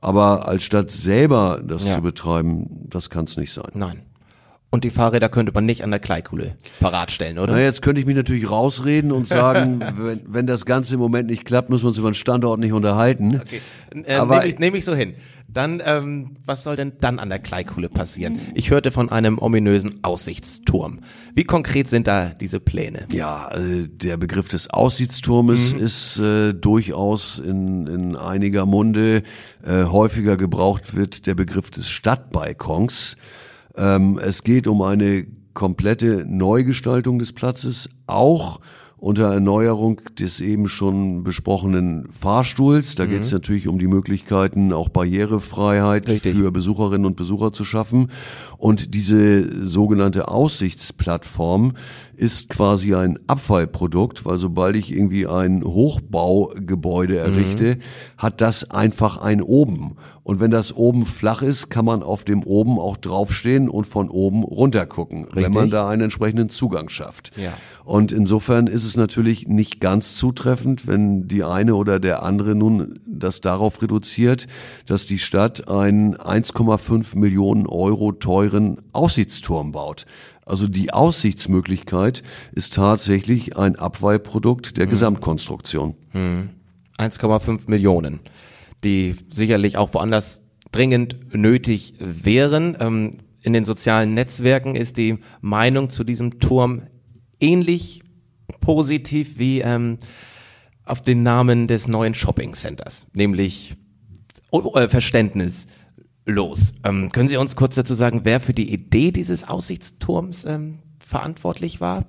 Aber als Stadt selber das ja. zu betreiben, das kann es nicht sein. Nein. Und die Fahrräder könnte man nicht an der Kleikuhle parat stellen, oder? Na, jetzt könnte ich mich natürlich rausreden und sagen, wenn, wenn das Ganze im Moment nicht klappt, müssen wir uns über den Standort nicht unterhalten. Okay. Äh, Aber nehme ich, nehm ich so hin. Dann, ähm, was soll denn dann an der Kleikuhle passieren? Ich hörte von einem ominösen Aussichtsturm. Wie konkret sind da diese Pläne? Ja, äh, der Begriff des Aussichtsturmes mhm. ist äh, durchaus in, in einiger Munde. Äh, häufiger gebraucht wird der Begriff des Stadtbalkons. Ähm, es geht um eine komplette Neugestaltung des Platzes, auch unter Erneuerung des eben schon besprochenen Fahrstuhls. Da mhm. geht es natürlich um die Möglichkeiten, auch Barrierefreiheit Richtig. für Besucherinnen und Besucher zu schaffen. Und diese sogenannte Aussichtsplattform ist quasi ein Abfallprodukt, weil sobald ich irgendwie ein Hochbaugebäude mhm. errichte, mhm. hat das einfach ein Oben. Und wenn das oben flach ist, kann man auf dem oben auch draufstehen und von oben runter gucken, Richtig. wenn man da einen entsprechenden Zugang schafft. Ja. Und insofern ist es natürlich nicht ganz zutreffend, wenn die eine oder der andere nun das darauf reduziert, dass die Stadt einen 1,5 Millionen Euro teuren Aussichtsturm baut. Also die Aussichtsmöglichkeit ist tatsächlich ein Abweihprodukt der hm. Gesamtkonstruktion. Hm. 1,5 Millionen, die sicherlich auch woanders dringend nötig wären. Ähm, in den sozialen Netzwerken ist die Meinung zu diesem Turm ähnlich positiv wie ähm, auf den Namen des neuen Shopping Centers, nämlich oh, äh, Verständnis los. Ähm, können Sie uns kurz dazu sagen, wer für die Idee dieses Aussichtsturms ähm, verantwortlich war?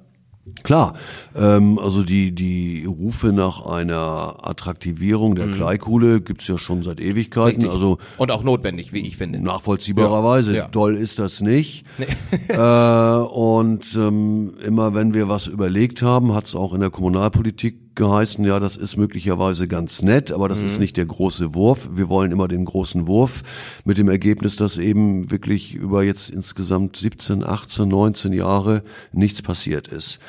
Klar, ähm, also die, die Rufe nach einer Attraktivierung der mhm. Kleikuhle gibt's ja schon seit Ewigkeiten. Richtig. Also Und auch notwendig, wie ich finde. Nachvollziehbarerweise. Ja. Doll ist das nicht. Nee. äh, und ähm, immer wenn wir was überlegt haben, hat's auch in der Kommunalpolitik geheißen, ja, das ist möglicherweise ganz nett, aber das mhm. ist nicht der große Wurf. Wir wollen immer den großen Wurf mit dem Ergebnis, dass eben wirklich über jetzt insgesamt 17, 18, 19 Jahre nichts passiert ist.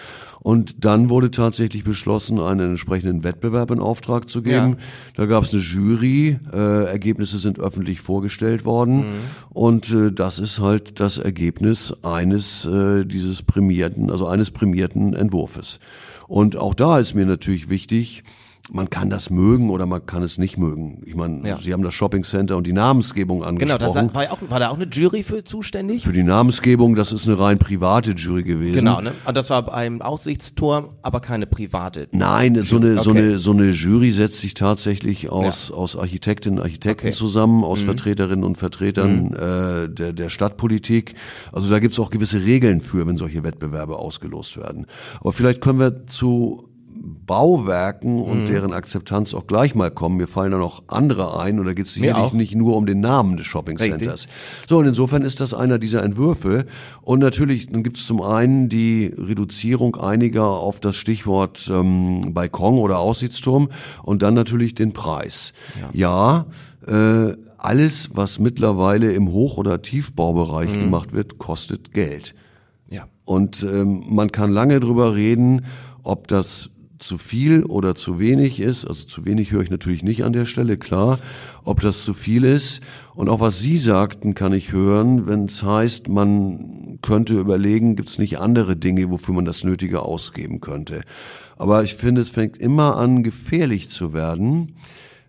Und dann wurde tatsächlich beschlossen, einen entsprechenden Wettbewerb in Auftrag zu geben. Ja. Da gab es eine Jury, äh, Ergebnisse sind öffentlich vorgestellt worden. Mhm. Und äh, das ist halt das Ergebnis eines äh, dieses prämierten, also eines prämierten Entwurfes. Und auch da ist mir natürlich wichtig, man kann das mögen oder man kann es nicht mögen. Ich meine, ja. Sie haben das Shopping Center und die Namensgebung angesprochen. Genau, das war, ja auch, war da auch eine Jury für zuständig? Für die Namensgebung, das ist eine rein private Jury gewesen. Genau, ne? Und das war beim Aussichtsturm, aber keine private. Nein, Jury. so eine, okay. so eine, so eine Jury setzt sich tatsächlich aus, ja. aus Architektinnen und Architekten okay. zusammen, aus mhm. Vertreterinnen und Vertretern mhm. äh, der, der Stadtpolitik. Also da gibt's auch gewisse Regeln für, wenn solche Wettbewerbe ausgelost werden. Aber vielleicht können wir zu Bauwerken und mhm. deren Akzeptanz auch gleich mal kommen. Mir fallen da noch andere ein und da geht es sicherlich nicht nur um den Namen des Shopping Centers. So, und insofern ist das einer dieser Entwürfe. Und natürlich, dann gibt es zum einen die Reduzierung einiger auf das Stichwort ähm, Balkon oder Aussichtsturm und dann natürlich den Preis. Ja, ja äh, alles, was mittlerweile im Hoch- oder Tiefbaubereich mhm. gemacht wird, kostet Geld. Ja. Und ähm, man kann lange drüber reden, ob das zu viel oder zu wenig ist, also zu wenig höre ich natürlich nicht an der Stelle, klar, ob das zu viel ist. Und auch was Sie sagten, kann ich hören, wenn es heißt, man könnte überlegen, gibt es nicht andere Dinge, wofür man das Nötige ausgeben könnte. Aber ich finde, es fängt immer an, gefährlich zu werden,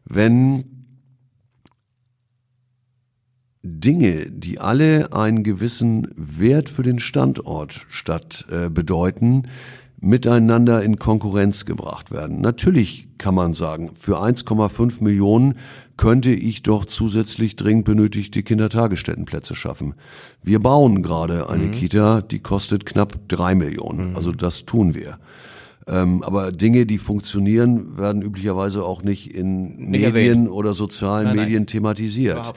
wenn Dinge, die alle einen gewissen Wert für den Standort statt äh, bedeuten, miteinander in Konkurrenz gebracht werden. Natürlich kann man sagen, für 1,5 Millionen könnte ich doch zusätzlich dringend benötigte Kindertagesstättenplätze schaffen. Wir bauen gerade eine mhm. Kita, die kostet knapp drei Millionen. Mhm. Also das tun wir. Ähm, aber Dinge, die funktionieren, werden üblicherweise auch nicht in nicht Medien erwähnt. oder sozialen nein, Medien nein. thematisiert.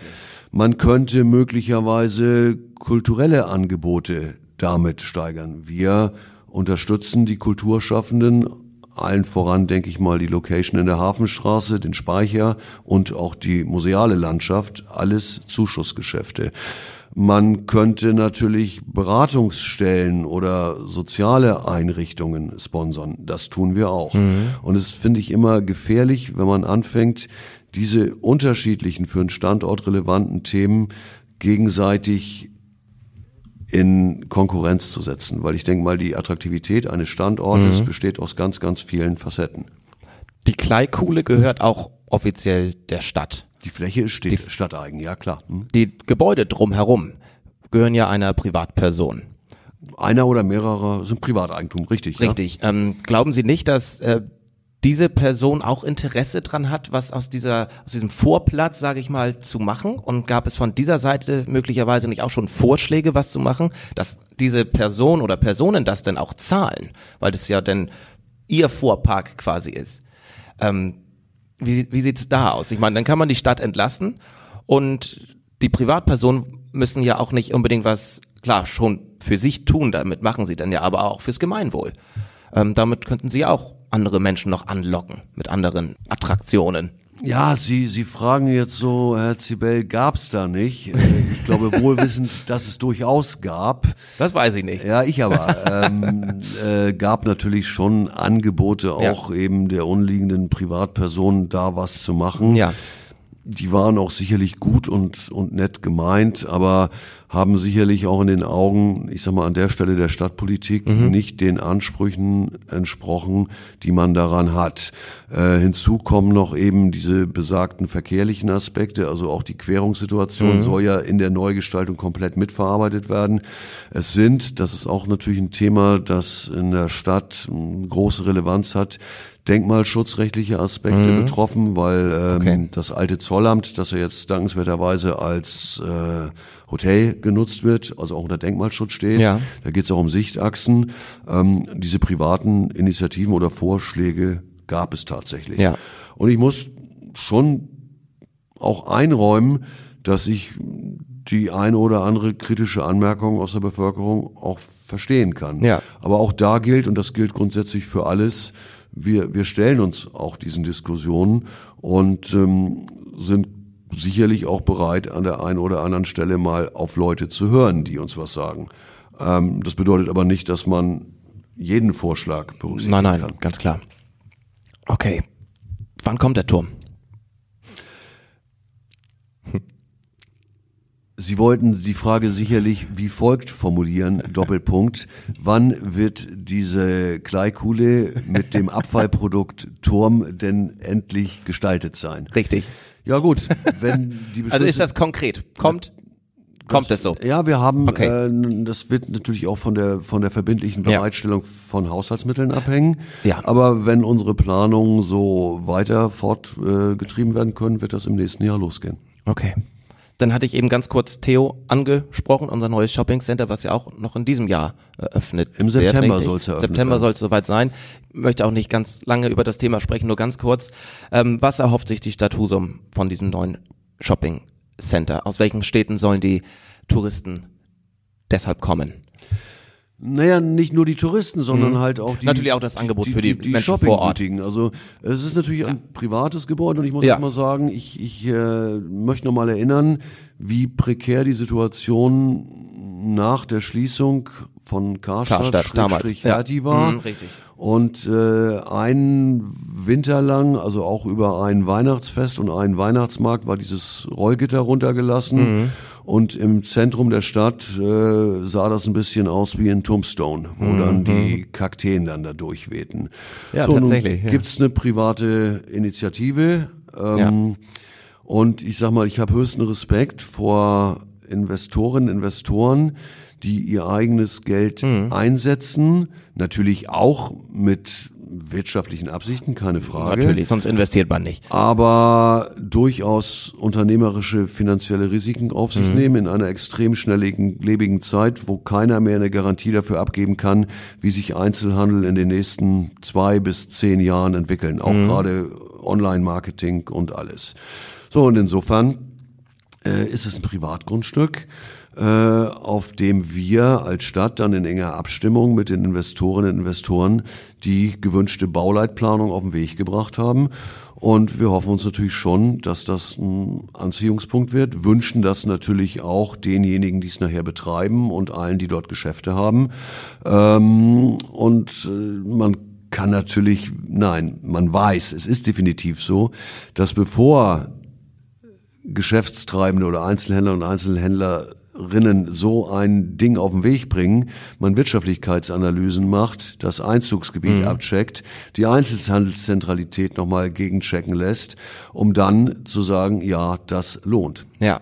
Man könnte möglicherweise kulturelle Angebote damit steigern. Wir unterstützen die Kulturschaffenden, allen voran denke ich mal die Location in der Hafenstraße, den Speicher und auch die museale Landschaft, alles Zuschussgeschäfte. Man könnte natürlich Beratungsstellen oder soziale Einrichtungen sponsern. Das tun wir auch. Mhm. Und es finde ich immer gefährlich, wenn man anfängt, diese unterschiedlichen für einen Standort relevanten Themen gegenseitig in Konkurrenz zu setzen, weil ich denke mal, die Attraktivität eines Standortes mhm. besteht aus ganz, ganz vielen Facetten. Die Kleikuhle gehört auch offiziell der Stadt. Die Fläche ist die, stadteigen, ja klar. Hm. Die Gebäude drumherum gehören ja einer Privatperson. Einer oder mehrere sind Privateigentum, richtig. Richtig. Ja? Ähm, glauben Sie nicht, dass äh, diese Person auch Interesse dran hat, was aus dieser aus diesem Vorplatz, sage ich mal, zu machen? Und gab es von dieser Seite möglicherweise nicht auch schon Vorschläge, was zu machen, dass diese Person oder Personen das denn auch zahlen, weil das ja dann ihr Vorpark quasi ist? Ähm, wie wie sieht's da aus? Ich meine, dann kann man die Stadt entlassen und die Privatpersonen müssen ja auch nicht unbedingt was, klar, schon für sich tun, damit machen sie dann ja, aber auch fürs Gemeinwohl. Ähm, damit könnten sie auch andere Menschen noch anlocken mit anderen Attraktionen. Ja, Sie, Sie fragen jetzt so, Herr Zibel, gab's da nicht? Äh, ich glaube wohlwissend, dass es durchaus gab. Das weiß ich nicht. Ja, ich aber. ähm, äh, gab natürlich schon Angebote auch ja. eben der unliegenden Privatpersonen, da was zu machen. Ja die waren auch sicherlich gut und, und nett gemeint, aber haben sicherlich auch in den Augen, ich sag mal, an der Stelle der Stadtpolitik mhm. nicht den Ansprüchen entsprochen, die man daran hat. Äh, hinzu kommen noch eben diese besagten verkehrlichen Aspekte, also auch die Querungssituation mhm. soll ja in der Neugestaltung komplett mitverarbeitet werden. Es sind, das ist auch natürlich ein Thema, das in der Stadt große Relevanz hat, denkmalschutzrechtliche Aspekte mhm. betroffen, weil ähm, okay. das alte Zollamt, das ja jetzt dankenswerterweise als äh, Hotel genutzt wird, also auch unter Denkmalschutz steht, ja. da geht es auch um Sichtachsen. Ähm, diese privaten Initiativen oder Vorschläge gab es tatsächlich. Ja. Und ich muss schon auch einräumen, dass ich die eine oder andere kritische Anmerkung aus der Bevölkerung auch verstehen kann. Ja. Aber auch da gilt, und das gilt grundsätzlich für alles, wir, wir stellen uns auch diesen Diskussionen und ähm, sind sicherlich auch bereit, an der einen oder anderen Stelle mal auf Leute zu hören, die uns was sagen. Ähm, das bedeutet aber nicht, dass man jeden Vorschlag berücksichtigen Nein, nein, kann. ganz klar. Okay. Wann kommt der Turm? Sie wollten die Frage sicherlich wie folgt formulieren, Doppelpunkt. Wann wird diese Kleikuhle mit dem Abfallprodukt Turm denn endlich gestaltet sein? Richtig. Ja gut, wenn die Beschlüsse... Also ist das konkret? Kommt? Kommt es so? Ja, wir haben, Okay. äh, das wird natürlich auch von der von der verbindlichen Ja. Bereitstellung von Haushaltsmitteln abhängen. Ja. Aber wenn unsere Planungen so weiter fortgetrieben äh, werden können, wird das im nächsten Jahr losgehen. Okay. Dann hatte ich eben ganz kurz Theo angesprochen, unser neues Shopping Center, was ja auch noch in diesem Jahr eröffnet Im September richtig? soll's eröffnet September soll es soweit sein. Möchte auch nicht ganz lange über das Thema sprechen, nur ganz kurz. Ähm, was erhofft sich die Stadt Husum von diesem neuen Shopping Center? Aus welchen Städten sollen die Touristen deshalb kommen? Naja, nicht nur die Touristen, sondern halt auch die Mhm. Natürlich auch das Angebot für die Menschen vor Ort. Also es ist natürlich ein privates Gebäude und ich muss Ja. jetzt mal sagen, ich, ich äh, möchte noch mal erinnern, wie prekär die Situation nach der Schließung von Karstadt, Karstadt, damals, ja. War. Mhm, richtig. Und äh, ein Winter lang, also auch über ein Weihnachtsfest und einen Weihnachtsmarkt, war dieses Rollgitter runtergelassen. Mhm. Und im Zentrum der Stadt äh, sah das ein bisschen aus wie in Tombstone, wo dann die Kakteen dann da durchwehten. Mhm. Ja, nun tatsächlich, ja. Gibt's eine private Initiative. Ähm, Und ich sag mal, ich habe höchsten Respekt vor Investorinnen, Investoren, die ihr eigenes Geld Mhm. einsetzen. Natürlich auch mit wirtschaftlichen Absichten, keine Frage. Natürlich, sonst investiert man nicht. Aber durchaus unternehmerische finanzielle Risiken auf sich Mhm. nehmen in einer extrem schnelllebigen lebigen Zeit, wo keiner mehr eine Garantie dafür abgeben kann, wie sich Einzelhandel in den nächsten zwei bis zehn Jahren entwickeln. Auch Mhm. gerade Online-Marketing und alles. So, und insofern äh, ist es ein Privatgrundstück, auf dem wir als Stadt dann in enger Abstimmung mit den Investorinnen und Investoren die gewünschte Bauleitplanung auf den Weg gebracht haben. Und wir hoffen uns natürlich schon, dass das ein Anziehungspunkt wird, wünschen das natürlich auch denjenigen, die es nachher betreiben und allen, die dort Geschäfte haben. Ähm, und äh, man kann natürlich, nein, man weiß, es ist definitiv so, dass bevor Geschäftstreibende oder Einzelhändler und Einzelhändlerinnen so ein Ding auf den Weg bringen, man Wirtschaftlichkeitsanalysen macht, das Einzugsgebiet abcheckt, die Einzelhandelszentralität nochmal gegenchecken lässt, um dann zu sagen, ja, das lohnt. Ja.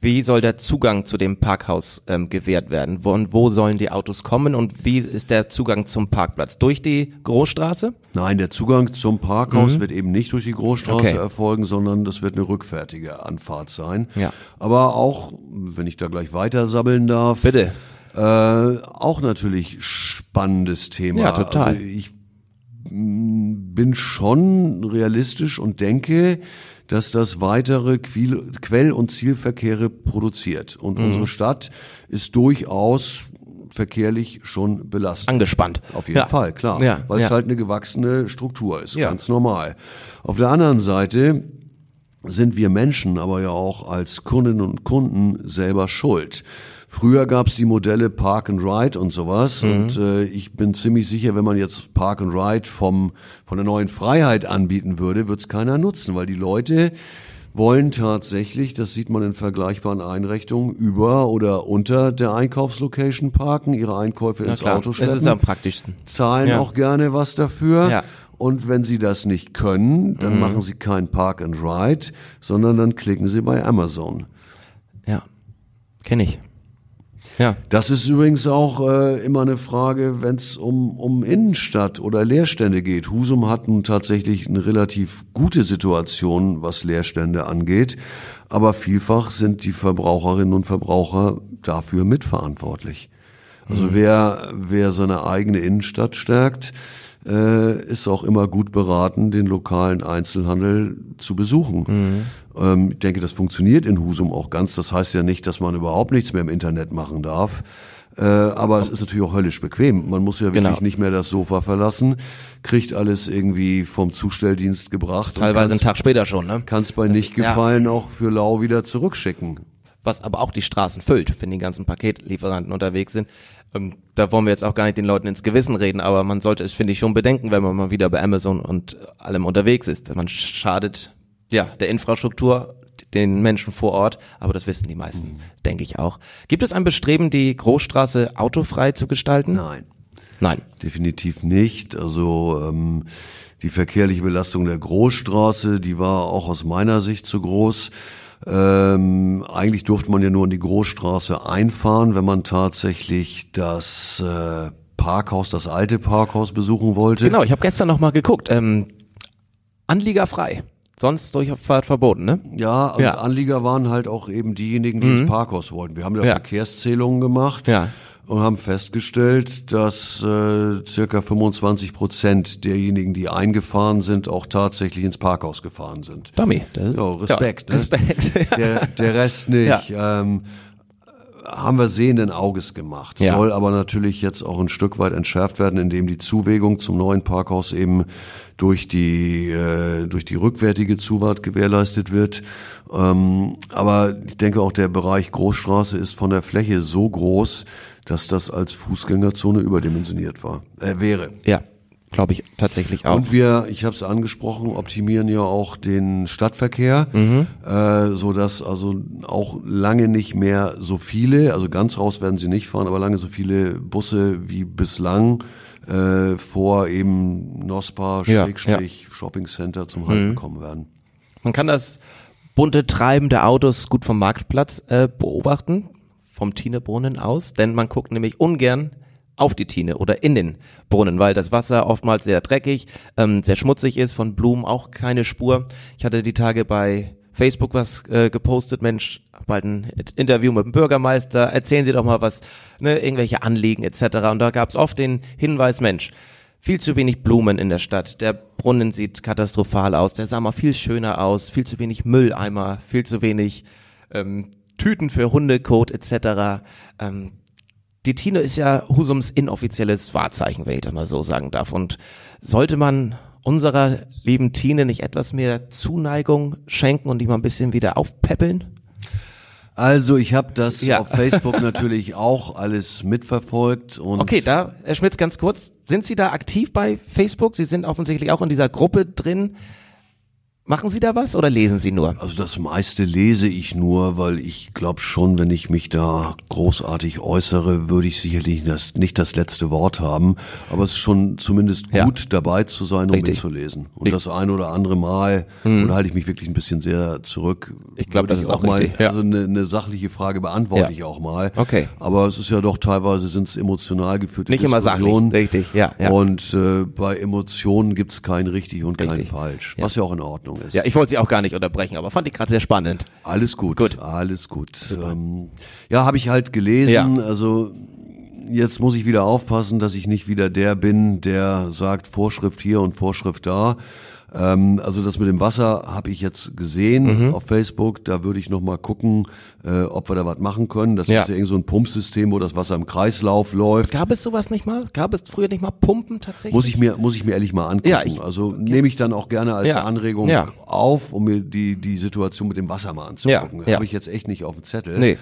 Wie soll der Zugang zu dem Parkhaus ähm, gewährt werden? Von wo sollen die Autos kommen und wie ist der Zugang zum Parkplatz? Durch die Großstraße? Nein, der Zugang zum Parkhaus wird eben nicht durch die Großstraße Mhm. Okay. erfolgen, sondern das wird eine rückwärtige Anfahrt sein. Ja. Aber auch, wenn ich da gleich weiter sabbeln darf. Bitte. Äh, auch natürlich spannendes Thema. Ja, total. Also ich bin schon realistisch und denke, dass das weitere Quell- und Zielverkehre produziert. Und Mhm. unsere Stadt ist durchaus verkehrlich schon belastet. Angespannt. Auf jeden ja. Fall, klar. Ja, Weil es ja. halt eine gewachsene Struktur ist, ganz normal. Auf der anderen Seite sind wir Menschen aber ja auch als Kundinnen und Kunden selber schuld. Früher gab es die Modelle Park and Ride und sowas Mhm. und äh, ich bin ziemlich sicher, wenn man jetzt Park and Ride vom von der neuen Freiheit anbieten würde, wird es keiner nutzen, weil die Leute wollen tatsächlich, das sieht man in vergleichbaren Einrichtungen, über oder unter der Einkaufslocation parken, ihre Einkäufe Na ins klar, Auto das schleppen ist am praktischsten. zahlen Ja. auch gerne was dafür. Ja. Und wenn sie das nicht können, dann machen sie kein Park and Ride, sondern dann klicken sie bei Amazon. Ja. Kenne ich. Ja. Das ist übrigens auch äh, immer eine Frage, wenn es um, um Innenstadt oder Leerstände geht. Husum hat nun tatsächlich eine relativ gute Situation, was Leerstände angeht. Aber vielfach sind die Verbraucherinnen und Verbraucher dafür mitverantwortlich. Also wer, wer seine eigene Innenstadt stärkt, äh, ist auch immer gut beraten, den lokalen Einzelhandel zu besuchen. Mhm. Ähm, ich denke, das funktioniert in Husum auch ganz. Das heißt ja nicht, dass man überhaupt nichts mehr im Internet machen darf. Äh, aber es ist natürlich auch höllisch bequem. Man muss ja wirklich genau. nicht mehr das Sofa verlassen, kriegt alles irgendwie vom Zustelldienst gebracht. Teilweise einen Tag später schon, ne? Kannst bei nicht gefallen ja. auch für lau wieder zurückschicken. Was aber auch die Straßen füllt, wenn die ganzen Paketlieferanten unterwegs sind. Ähm, da wollen wir jetzt auch gar nicht den Leuten ins Gewissen reden, aber man sollte es, finde ich, schon bedenken, wenn man mal wieder bei Amazon und allem unterwegs ist. Man schadet ja der Infrastruktur den Menschen vor Ort, aber das wissen die meisten, mhm. denke ich auch. Gibt es ein Bestreben, die Großstraße autofrei zu gestalten? Nein. Nein. Definitiv nicht. Also ähm, die verkehrliche Belastung der Großstraße, die war auch aus meiner Sicht zu groß. Ähm, eigentlich durfte man ja nur in die Großstraße einfahren, wenn man tatsächlich das äh, Parkhaus, das alte Parkhaus besuchen wollte. Genau, ich habe gestern noch mal geguckt. Ähm, Anliegerfrei. Sonst Durchfahrt verboten, ne? Ja, und ja. Anlieger waren halt auch eben diejenigen, die mhm. ins Parkhaus wollten. Wir haben da ja. Verkehrszählungen gemacht. Ja und haben festgestellt, dass äh, circa 25 Prozent derjenigen, die eingefahren sind, auch tatsächlich ins Parkhaus gefahren sind. Dummy. Das, ja, Respekt. Ja, ne? Respekt. Der, der Rest nicht. Ja. Ähm, haben wir sehenden Auges gemacht. Ja. Soll aber natürlich jetzt auch ein Stück weit entschärft werden, indem die Zuwägung zum neuen Parkhaus eben durch die äh, durch die rückwärtige Zuwart gewährleistet wird. Ähm, aber ich denke auch der Bereich Großstraße ist von der Fläche so groß, dass das als Fußgängerzone überdimensioniert war, äh, wäre. Ja, glaube ich tatsächlich auch. Und wir, ich habe es angesprochen, optimieren ja auch den Stadtverkehr, mhm. äh, so dass also auch lange nicht mehr so viele, also ganz raus werden sie nicht fahren, aber lange so viele Busse wie bislang äh, vor eben NOSPA, ja, ja. Shopping Center zum Halten mhm. kommen werden. Man kann das bunte Treiben der Autos gut vom Marktplatz äh, beobachten vom Tinebrunnen aus, denn man guckt nämlich ungern auf die Tine oder in den Brunnen, weil das Wasser oftmals sehr dreckig, ähm, sehr schmutzig ist, von Blumen auch keine Spur. Ich hatte die Tage bei Facebook was äh, gepostet, Mensch, bald ein Interview mit dem Bürgermeister, erzählen Sie doch mal was, ne, irgendwelche Anliegen etc. Und da gab es oft den Hinweis, Mensch, viel zu wenig Blumen in der Stadt, der Brunnen sieht katastrophal aus, der sah mal viel schöner aus, viel zu wenig Mülleimer, viel zu wenig ähm, Tüten für Hundekot etc. Ähm, die Tine ist ja Husums inoffizielles Wahrzeichen, wenn ich das mal so sagen darf. Und sollte man unserer lieben Tine nicht etwas mehr Zuneigung schenken und die mal ein bisschen wieder aufpäppeln? Also ich habe das ja. auf Facebook natürlich auch alles mitverfolgt und Okay, da Herr Schmitz ganz kurz, sind Sie da aktiv bei Facebook? Sie sind offensichtlich auch in dieser Gruppe drin. Machen Sie da was oder lesen Sie nur? Also das meiste lese ich nur, weil ich glaube schon, wenn ich mich da großartig äußere, würde ich sicherlich das, nicht das letzte Wort haben. Aber es ist schon zumindest gut, ja. dabei zu sein, um richtig. mitzulesen. Und richtig. das ein oder andere Mal, hm. oder halte ich mich wirklich ein bisschen sehr zurück. Ich glaube, das ist auch mal, richtig. Ja. Also eine, eine sachliche Frage beantworte ja. ich auch mal. Okay. Aber es ist ja doch teilweise sind es emotional geführte nicht Diskussionen. Nicht immer sachlich, richtig, ja. ja. Und äh, bei Emotionen gibt es kein richtig und richtig. kein falsch, was ja auch in Ordnung Ordnung ist. Ja, ich wollte Sie auch gar nicht unterbrechen, aber fand ich gerade sehr spannend. Alles gut, gut. alles gut. Ähm, ja, habe ich halt gelesen. Ja. Also jetzt muss ich wieder aufpassen, dass ich nicht wieder der bin, der sagt Vorschrift hier und Vorschrift da. Ähm, also das mit dem Wasser habe ich jetzt gesehen mhm. auf Facebook. Da würde ich noch mal gucken, äh, ob wir da was machen können. Das ja. ist ja irgendwie so ein Pumpsystem, wo das Wasser im Kreislauf läuft. Gab es sowas nicht mal? Gab es früher nicht mal Pumpen tatsächlich? Muss ich mir muss ich mir ehrlich mal angucken. Ja, ich, also okay. nehme ich dann auch gerne als ja. Anregung ja. auf, um mir die die Situation mit dem Wasser mal anzugucken. Ja. Habe ich jetzt echt nicht auf dem Zettel. Nee.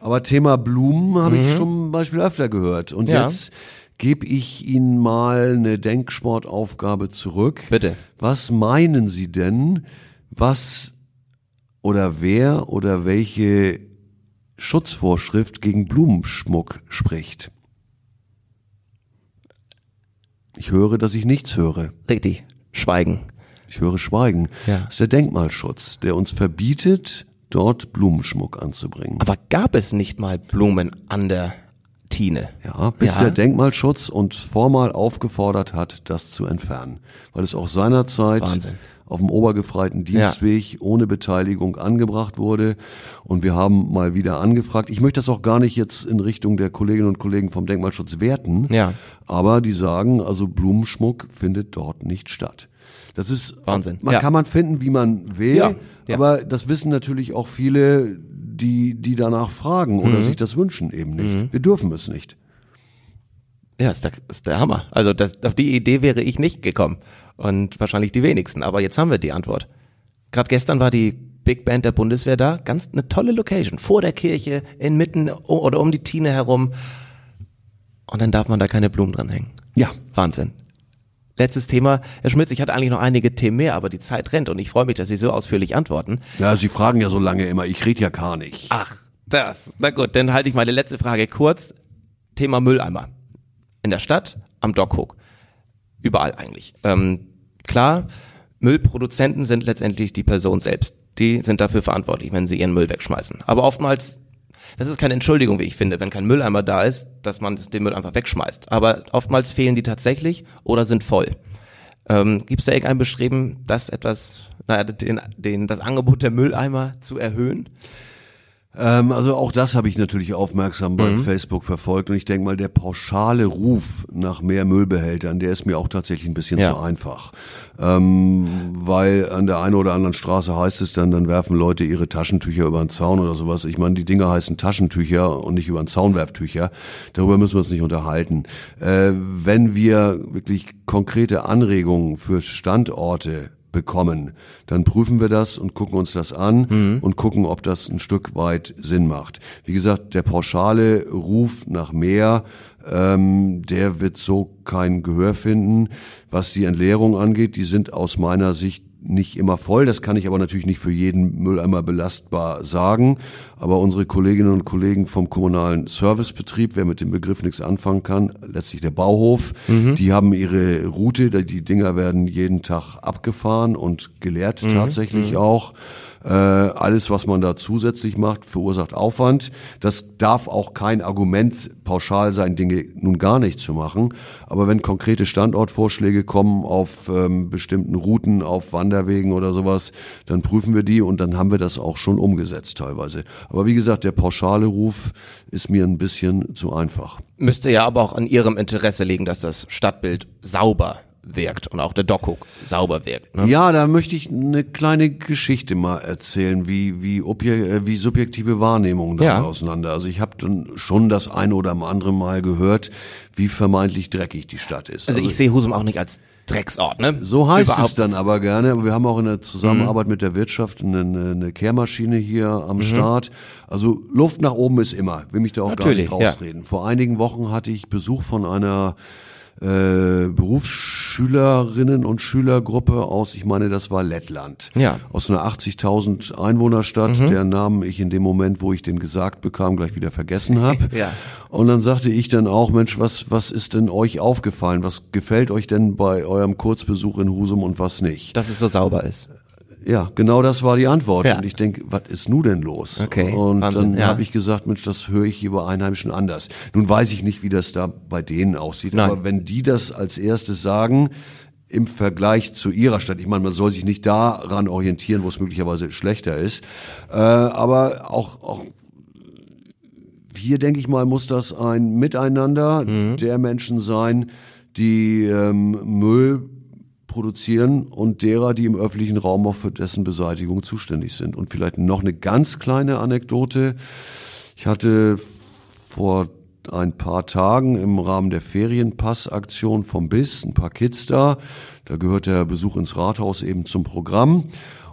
Aber Thema Blumen habe mhm. ich schon zum Beispiel öfter gehört. Und jetzt gebe ich Ihnen mal eine Denksportaufgabe zurück. Bitte. Was meinen Sie denn, was oder wer oder welche Schutzvorschrift gegen Blumenschmuck spricht? Ich höre, dass ich nichts höre. Richtig. Schweigen. Ich höre Schweigen. Ja. Das ist der Denkmalschutz, der uns verbietet, dort Blumenschmuck anzubringen. Aber gab es nicht mal Blumen an der Tine. Ja, bis Ja. der Denkmalschutz uns formal aufgefordert hat, das zu entfernen. Weil es auch seinerzeit Wahnsinn. auf dem obergefreiten Dienstweg ohne Beteiligung angebracht wurde. Und wir haben mal wieder angefragt. Ich möchte das auch gar nicht jetzt in Richtung der Kolleginnen und Kollegen vom Denkmalschutz werten. Ja. Aber die sagen, also Blumenschmuck findet dort nicht statt. Das ist Wahnsinn. Man Ja. kann man finden, wie man will, Ja, ja. aber das wissen natürlich auch viele, die die danach fragen Mhm. oder sich das wünschen eben nicht. Wir dürfen es nicht. Ja, ist der, ist der Hammer. Also das, auf die Idee wäre ich nicht gekommen. Und wahrscheinlich die wenigsten. Aber jetzt haben wir die Antwort. Gerade gestern war die Big Band der Bundeswehr da. Ganz eine tolle Location. Vor der Kirche, inmitten oder um die Tine herum. Und dann darf man da keine Blumen dran hängen. Ja, Wahnsinn. Letztes Thema. Herr Schmitz, ich hatte eigentlich noch einige Themen mehr, aber die Zeit rennt und ich freue mich, dass Sie so ausführlich antworten. Ja, Sie fragen ja so lange immer, ich rede ja gar nicht. Ach, das. Na gut, dann halte ich meine letzte Frage kurz. Thema Mülleimer. In der Stadt, am Dockhook. Überall eigentlich. Ähm, klar, Müllproduzenten sind letztendlich die Person selbst. Die sind dafür verantwortlich, wenn sie ihren Müll wegschmeißen. Aber oftmals, das ist keine Entschuldigung, wie ich finde, wenn kein Mülleimer da ist, dass man den Müll einfach wegschmeißt. Aber oftmals fehlen die tatsächlich oder sind voll. Ähm, Gibt es da irgendein Bestreben, das etwas, naja, den, den, das Angebot der Mülleimer zu erhöhen? Ähm, also auch das habe ich natürlich aufmerksam bei Mhm. Facebook verfolgt und ich denke mal, der pauschale Ruf nach mehr Müllbehältern, der ist mir auch tatsächlich ein bisschen Ja. zu einfach. Ähm, weil an der einen oder anderen Straße heißt es dann, dann werfen Leute ihre Taschentücher über den Zaun oder sowas. Ich meine, die Dinger heißen Taschentücher und nicht über den Zaun Werftücher. Darüber müssen wir uns nicht unterhalten. Äh, wenn wir wirklich konkrete Anregungen für Standorte bekommen, dann prüfen wir das und gucken uns das an und gucken, ob das ein Stück weit Sinn macht. Wie gesagt, der pauschale Ruf nach mehr, ähm, der wird so kein Gehör finden. Was die Entleerung angeht, die sind aus meiner Sicht nicht immer voll. Das kann ich aber natürlich nicht für jeden Mülleimer belastbar sagen. Aber unsere Kolleginnen und Kollegen vom kommunalen Servicebetrieb, wer mit dem Begriff nichts anfangen kann, letztlich der Bauhof, die haben ihre Route, die Dinger werden jeden Tag abgefahren und geleert tatsächlich auch. Äh, alles, was man da zusätzlich macht, verursacht Aufwand. Das darf auch kein Argument pauschal sein, Dinge nun gar nicht zu machen. Aber wenn konkrete Standortvorschläge kommen auf ähm, bestimmten Routen, auf Wanderwegen oder sowas, dann prüfen wir die und dann haben wir das auch schon umgesetzt teilweise. Aber wie gesagt, der pauschale Ruf ist mir ein bisschen zu einfach. Müsste ja aber auch an Ihrem Interesse liegen, dass das Stadtbild sauber wirkt und auch der Dockhook sauber wirkt. Ne? Ja, da möchte ich eine kleine Geschichte mal erzählen, wie wie, obje, äh, wie subjektive Wahrnehmungen da Ja. auseinander. Also ich habe dann schon das eine oder andere Mal gehört, wie vermeintlich dreckig die Stadt ist. Also ich sehe Husum auch nicht als Drecksort, ne? So heißt Überhaupt. es dann aber gerne. Wir haben auch in der Zusammenarbeit mit der Wirtschaft eine, eine Kehrmaschine hier am Start. Also Luft nach oben ist immer. Will mich da auch Natürlich, gar ja. nicht rausreden. Vor einigen Wochen hatte ich Besuch von einer äh, Berufsschülerinnen und Schülergruppe aus, ich meine, das war Lettland. Ja. Mhm. Aus einer 80.000 Einwohnerstadt, deren Namen ich in dem Moment, wo ich den gesagt bekam, gleich wieder vergessen habe. Ja. Und dann sagte ich dann auch, Mensch, was, was ist denn euch aufgefallen? Was gefällt euch denn bei eurem Kurzbesuch in Husum und was nicht? Dass es so sauber ist. Ja, genau das war die Antwort. Ja. Und ich denke, was ist nu denn los? Okay, Und Wahnsinn, dann ja. habe ich gesagt, Mensch, das höre ich hier bei Einheimischen anders. Nun weiß ich nicht, wie das da bei denen aussieht, Nein. aber wenn die das als erstes sagen, im Vergleich zu ihrer Stadt. Ich meine, man soll sich nicht daran orientieren, wo es möglicherweise schlechter ist. Äh, aber auch, auch hier, denke ich mal, muss das ein Miteinander der Menschen sein, die ähm, Müll produzieren und derer, die im öffentlichen Raum auch für dessen Beseitigung zuständig sind. Und vielleicht noch eine ganz kleine Anekdote. Ich hatte vor ein paar Tagen im Rahmen der Ferienpassaktion vom BIS ein paar Kids da. Da gehört der Besuch ins Rathaus eben zum Programm.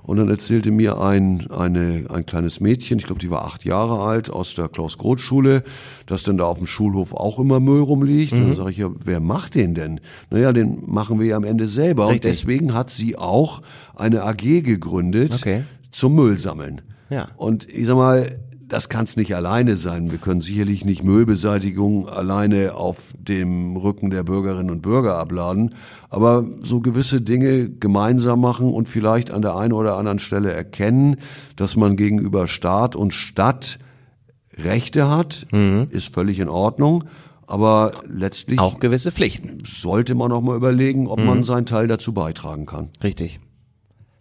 Und dann erzählte mir ein, eine, ein kleines Mädchen, ich glaube, die war acht Jahre alt, aus der Klaus-Groth-Schule, dass dann da auf dem Schulhof auch immer Müll rumliegt. Und dann sage ich ja, wer macht den denn? Naja, den machen wir ja am Ende selber. Und Richtig. deswegen hat sie auch eine AG gegründet Okay. zum Müllsammeln. Ja. Und ich sag mal, das kann es nicht alleine sein. Wir können sicherlich nicht Müllbeseitigung alleine auf dem Rücken der Bürgerinnen und Bürger abladen, aber so gewisse Dinge gemeinsam machen und vielleicht an der einen oder anderen Stelle erkennen, dass man gegenüber Staat und Stadt Rechte hat, ist völlig in Ordnung. Aber letztlich Auch gewisse Pflichten. sollte man auch mal überlegen, ob man seinen Teil dazu beitragen kann. Richtig.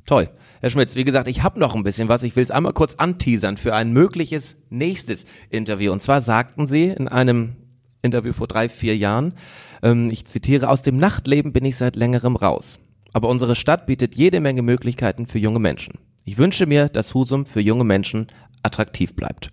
Toll. Herr Schmitz, wie gesagt, ich habe noch ein bisschen was. Ich will es einmal kurz anteasern für ein mögliches nächstes Interview. Und zwar sagten Sie in einem Interview vor drei, vier Jahren, ähm, ich zitiere, aus dem Nachtleben bin ich seit längerem raus. Aber unsere Stadt bietet jede Menge Möglichkeiten für junge Menschen. Ich wünsche mir, dass Husum für junge Menschen attraktiv bleibt.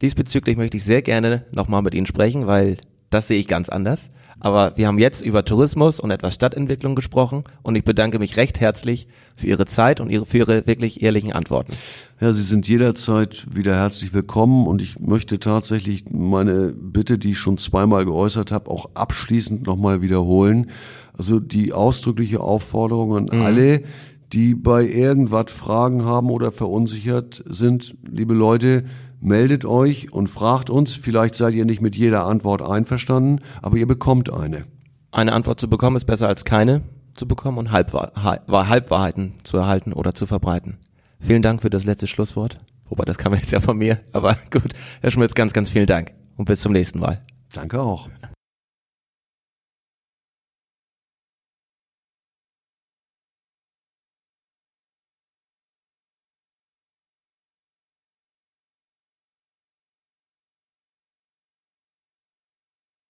Diesbezüglich möchte ich sehr gerne nochmal mit Ihnen sprechen, weil das sehe ich ganz anders. Aber wir haben jetzt über Tourismus und etwas Stadtentwicklung gesprochen und ich bedanke mich recht herzlich für Ihre Zeit und Ihre, für Ihre wirklich ehrlichen Antworten. Ja, Sie sind jederzeit wieder herzlich willkommen und ich möchte tatsächlich meine Bitte, die ich schon zweimal geäußert habe, auch abschließend nochmal wiederholen. Also die ausdrückliche Aufforderung an alle, die bei irgendwas Fragen haben oder verunsichert sind, liebe Leute, meldet euch und fragt uns. Vielleicht seid ihr nicht mit jeder Antwort einverstanden, aber ihr bekommt eine. Eine Antwort zu bekommen ist besser als keine zu bekommen und Halbwahr Halb Halbwahrheiten zu erhalten oder zu verbreiten. Vielen Dank für das letzte Schlusswort. Wobei, das kam jetzt ja von mir. Aber gut, Herr Schmitz, ganz, ganz vielen Dank und bis zum nächsten Mal. Danke auch.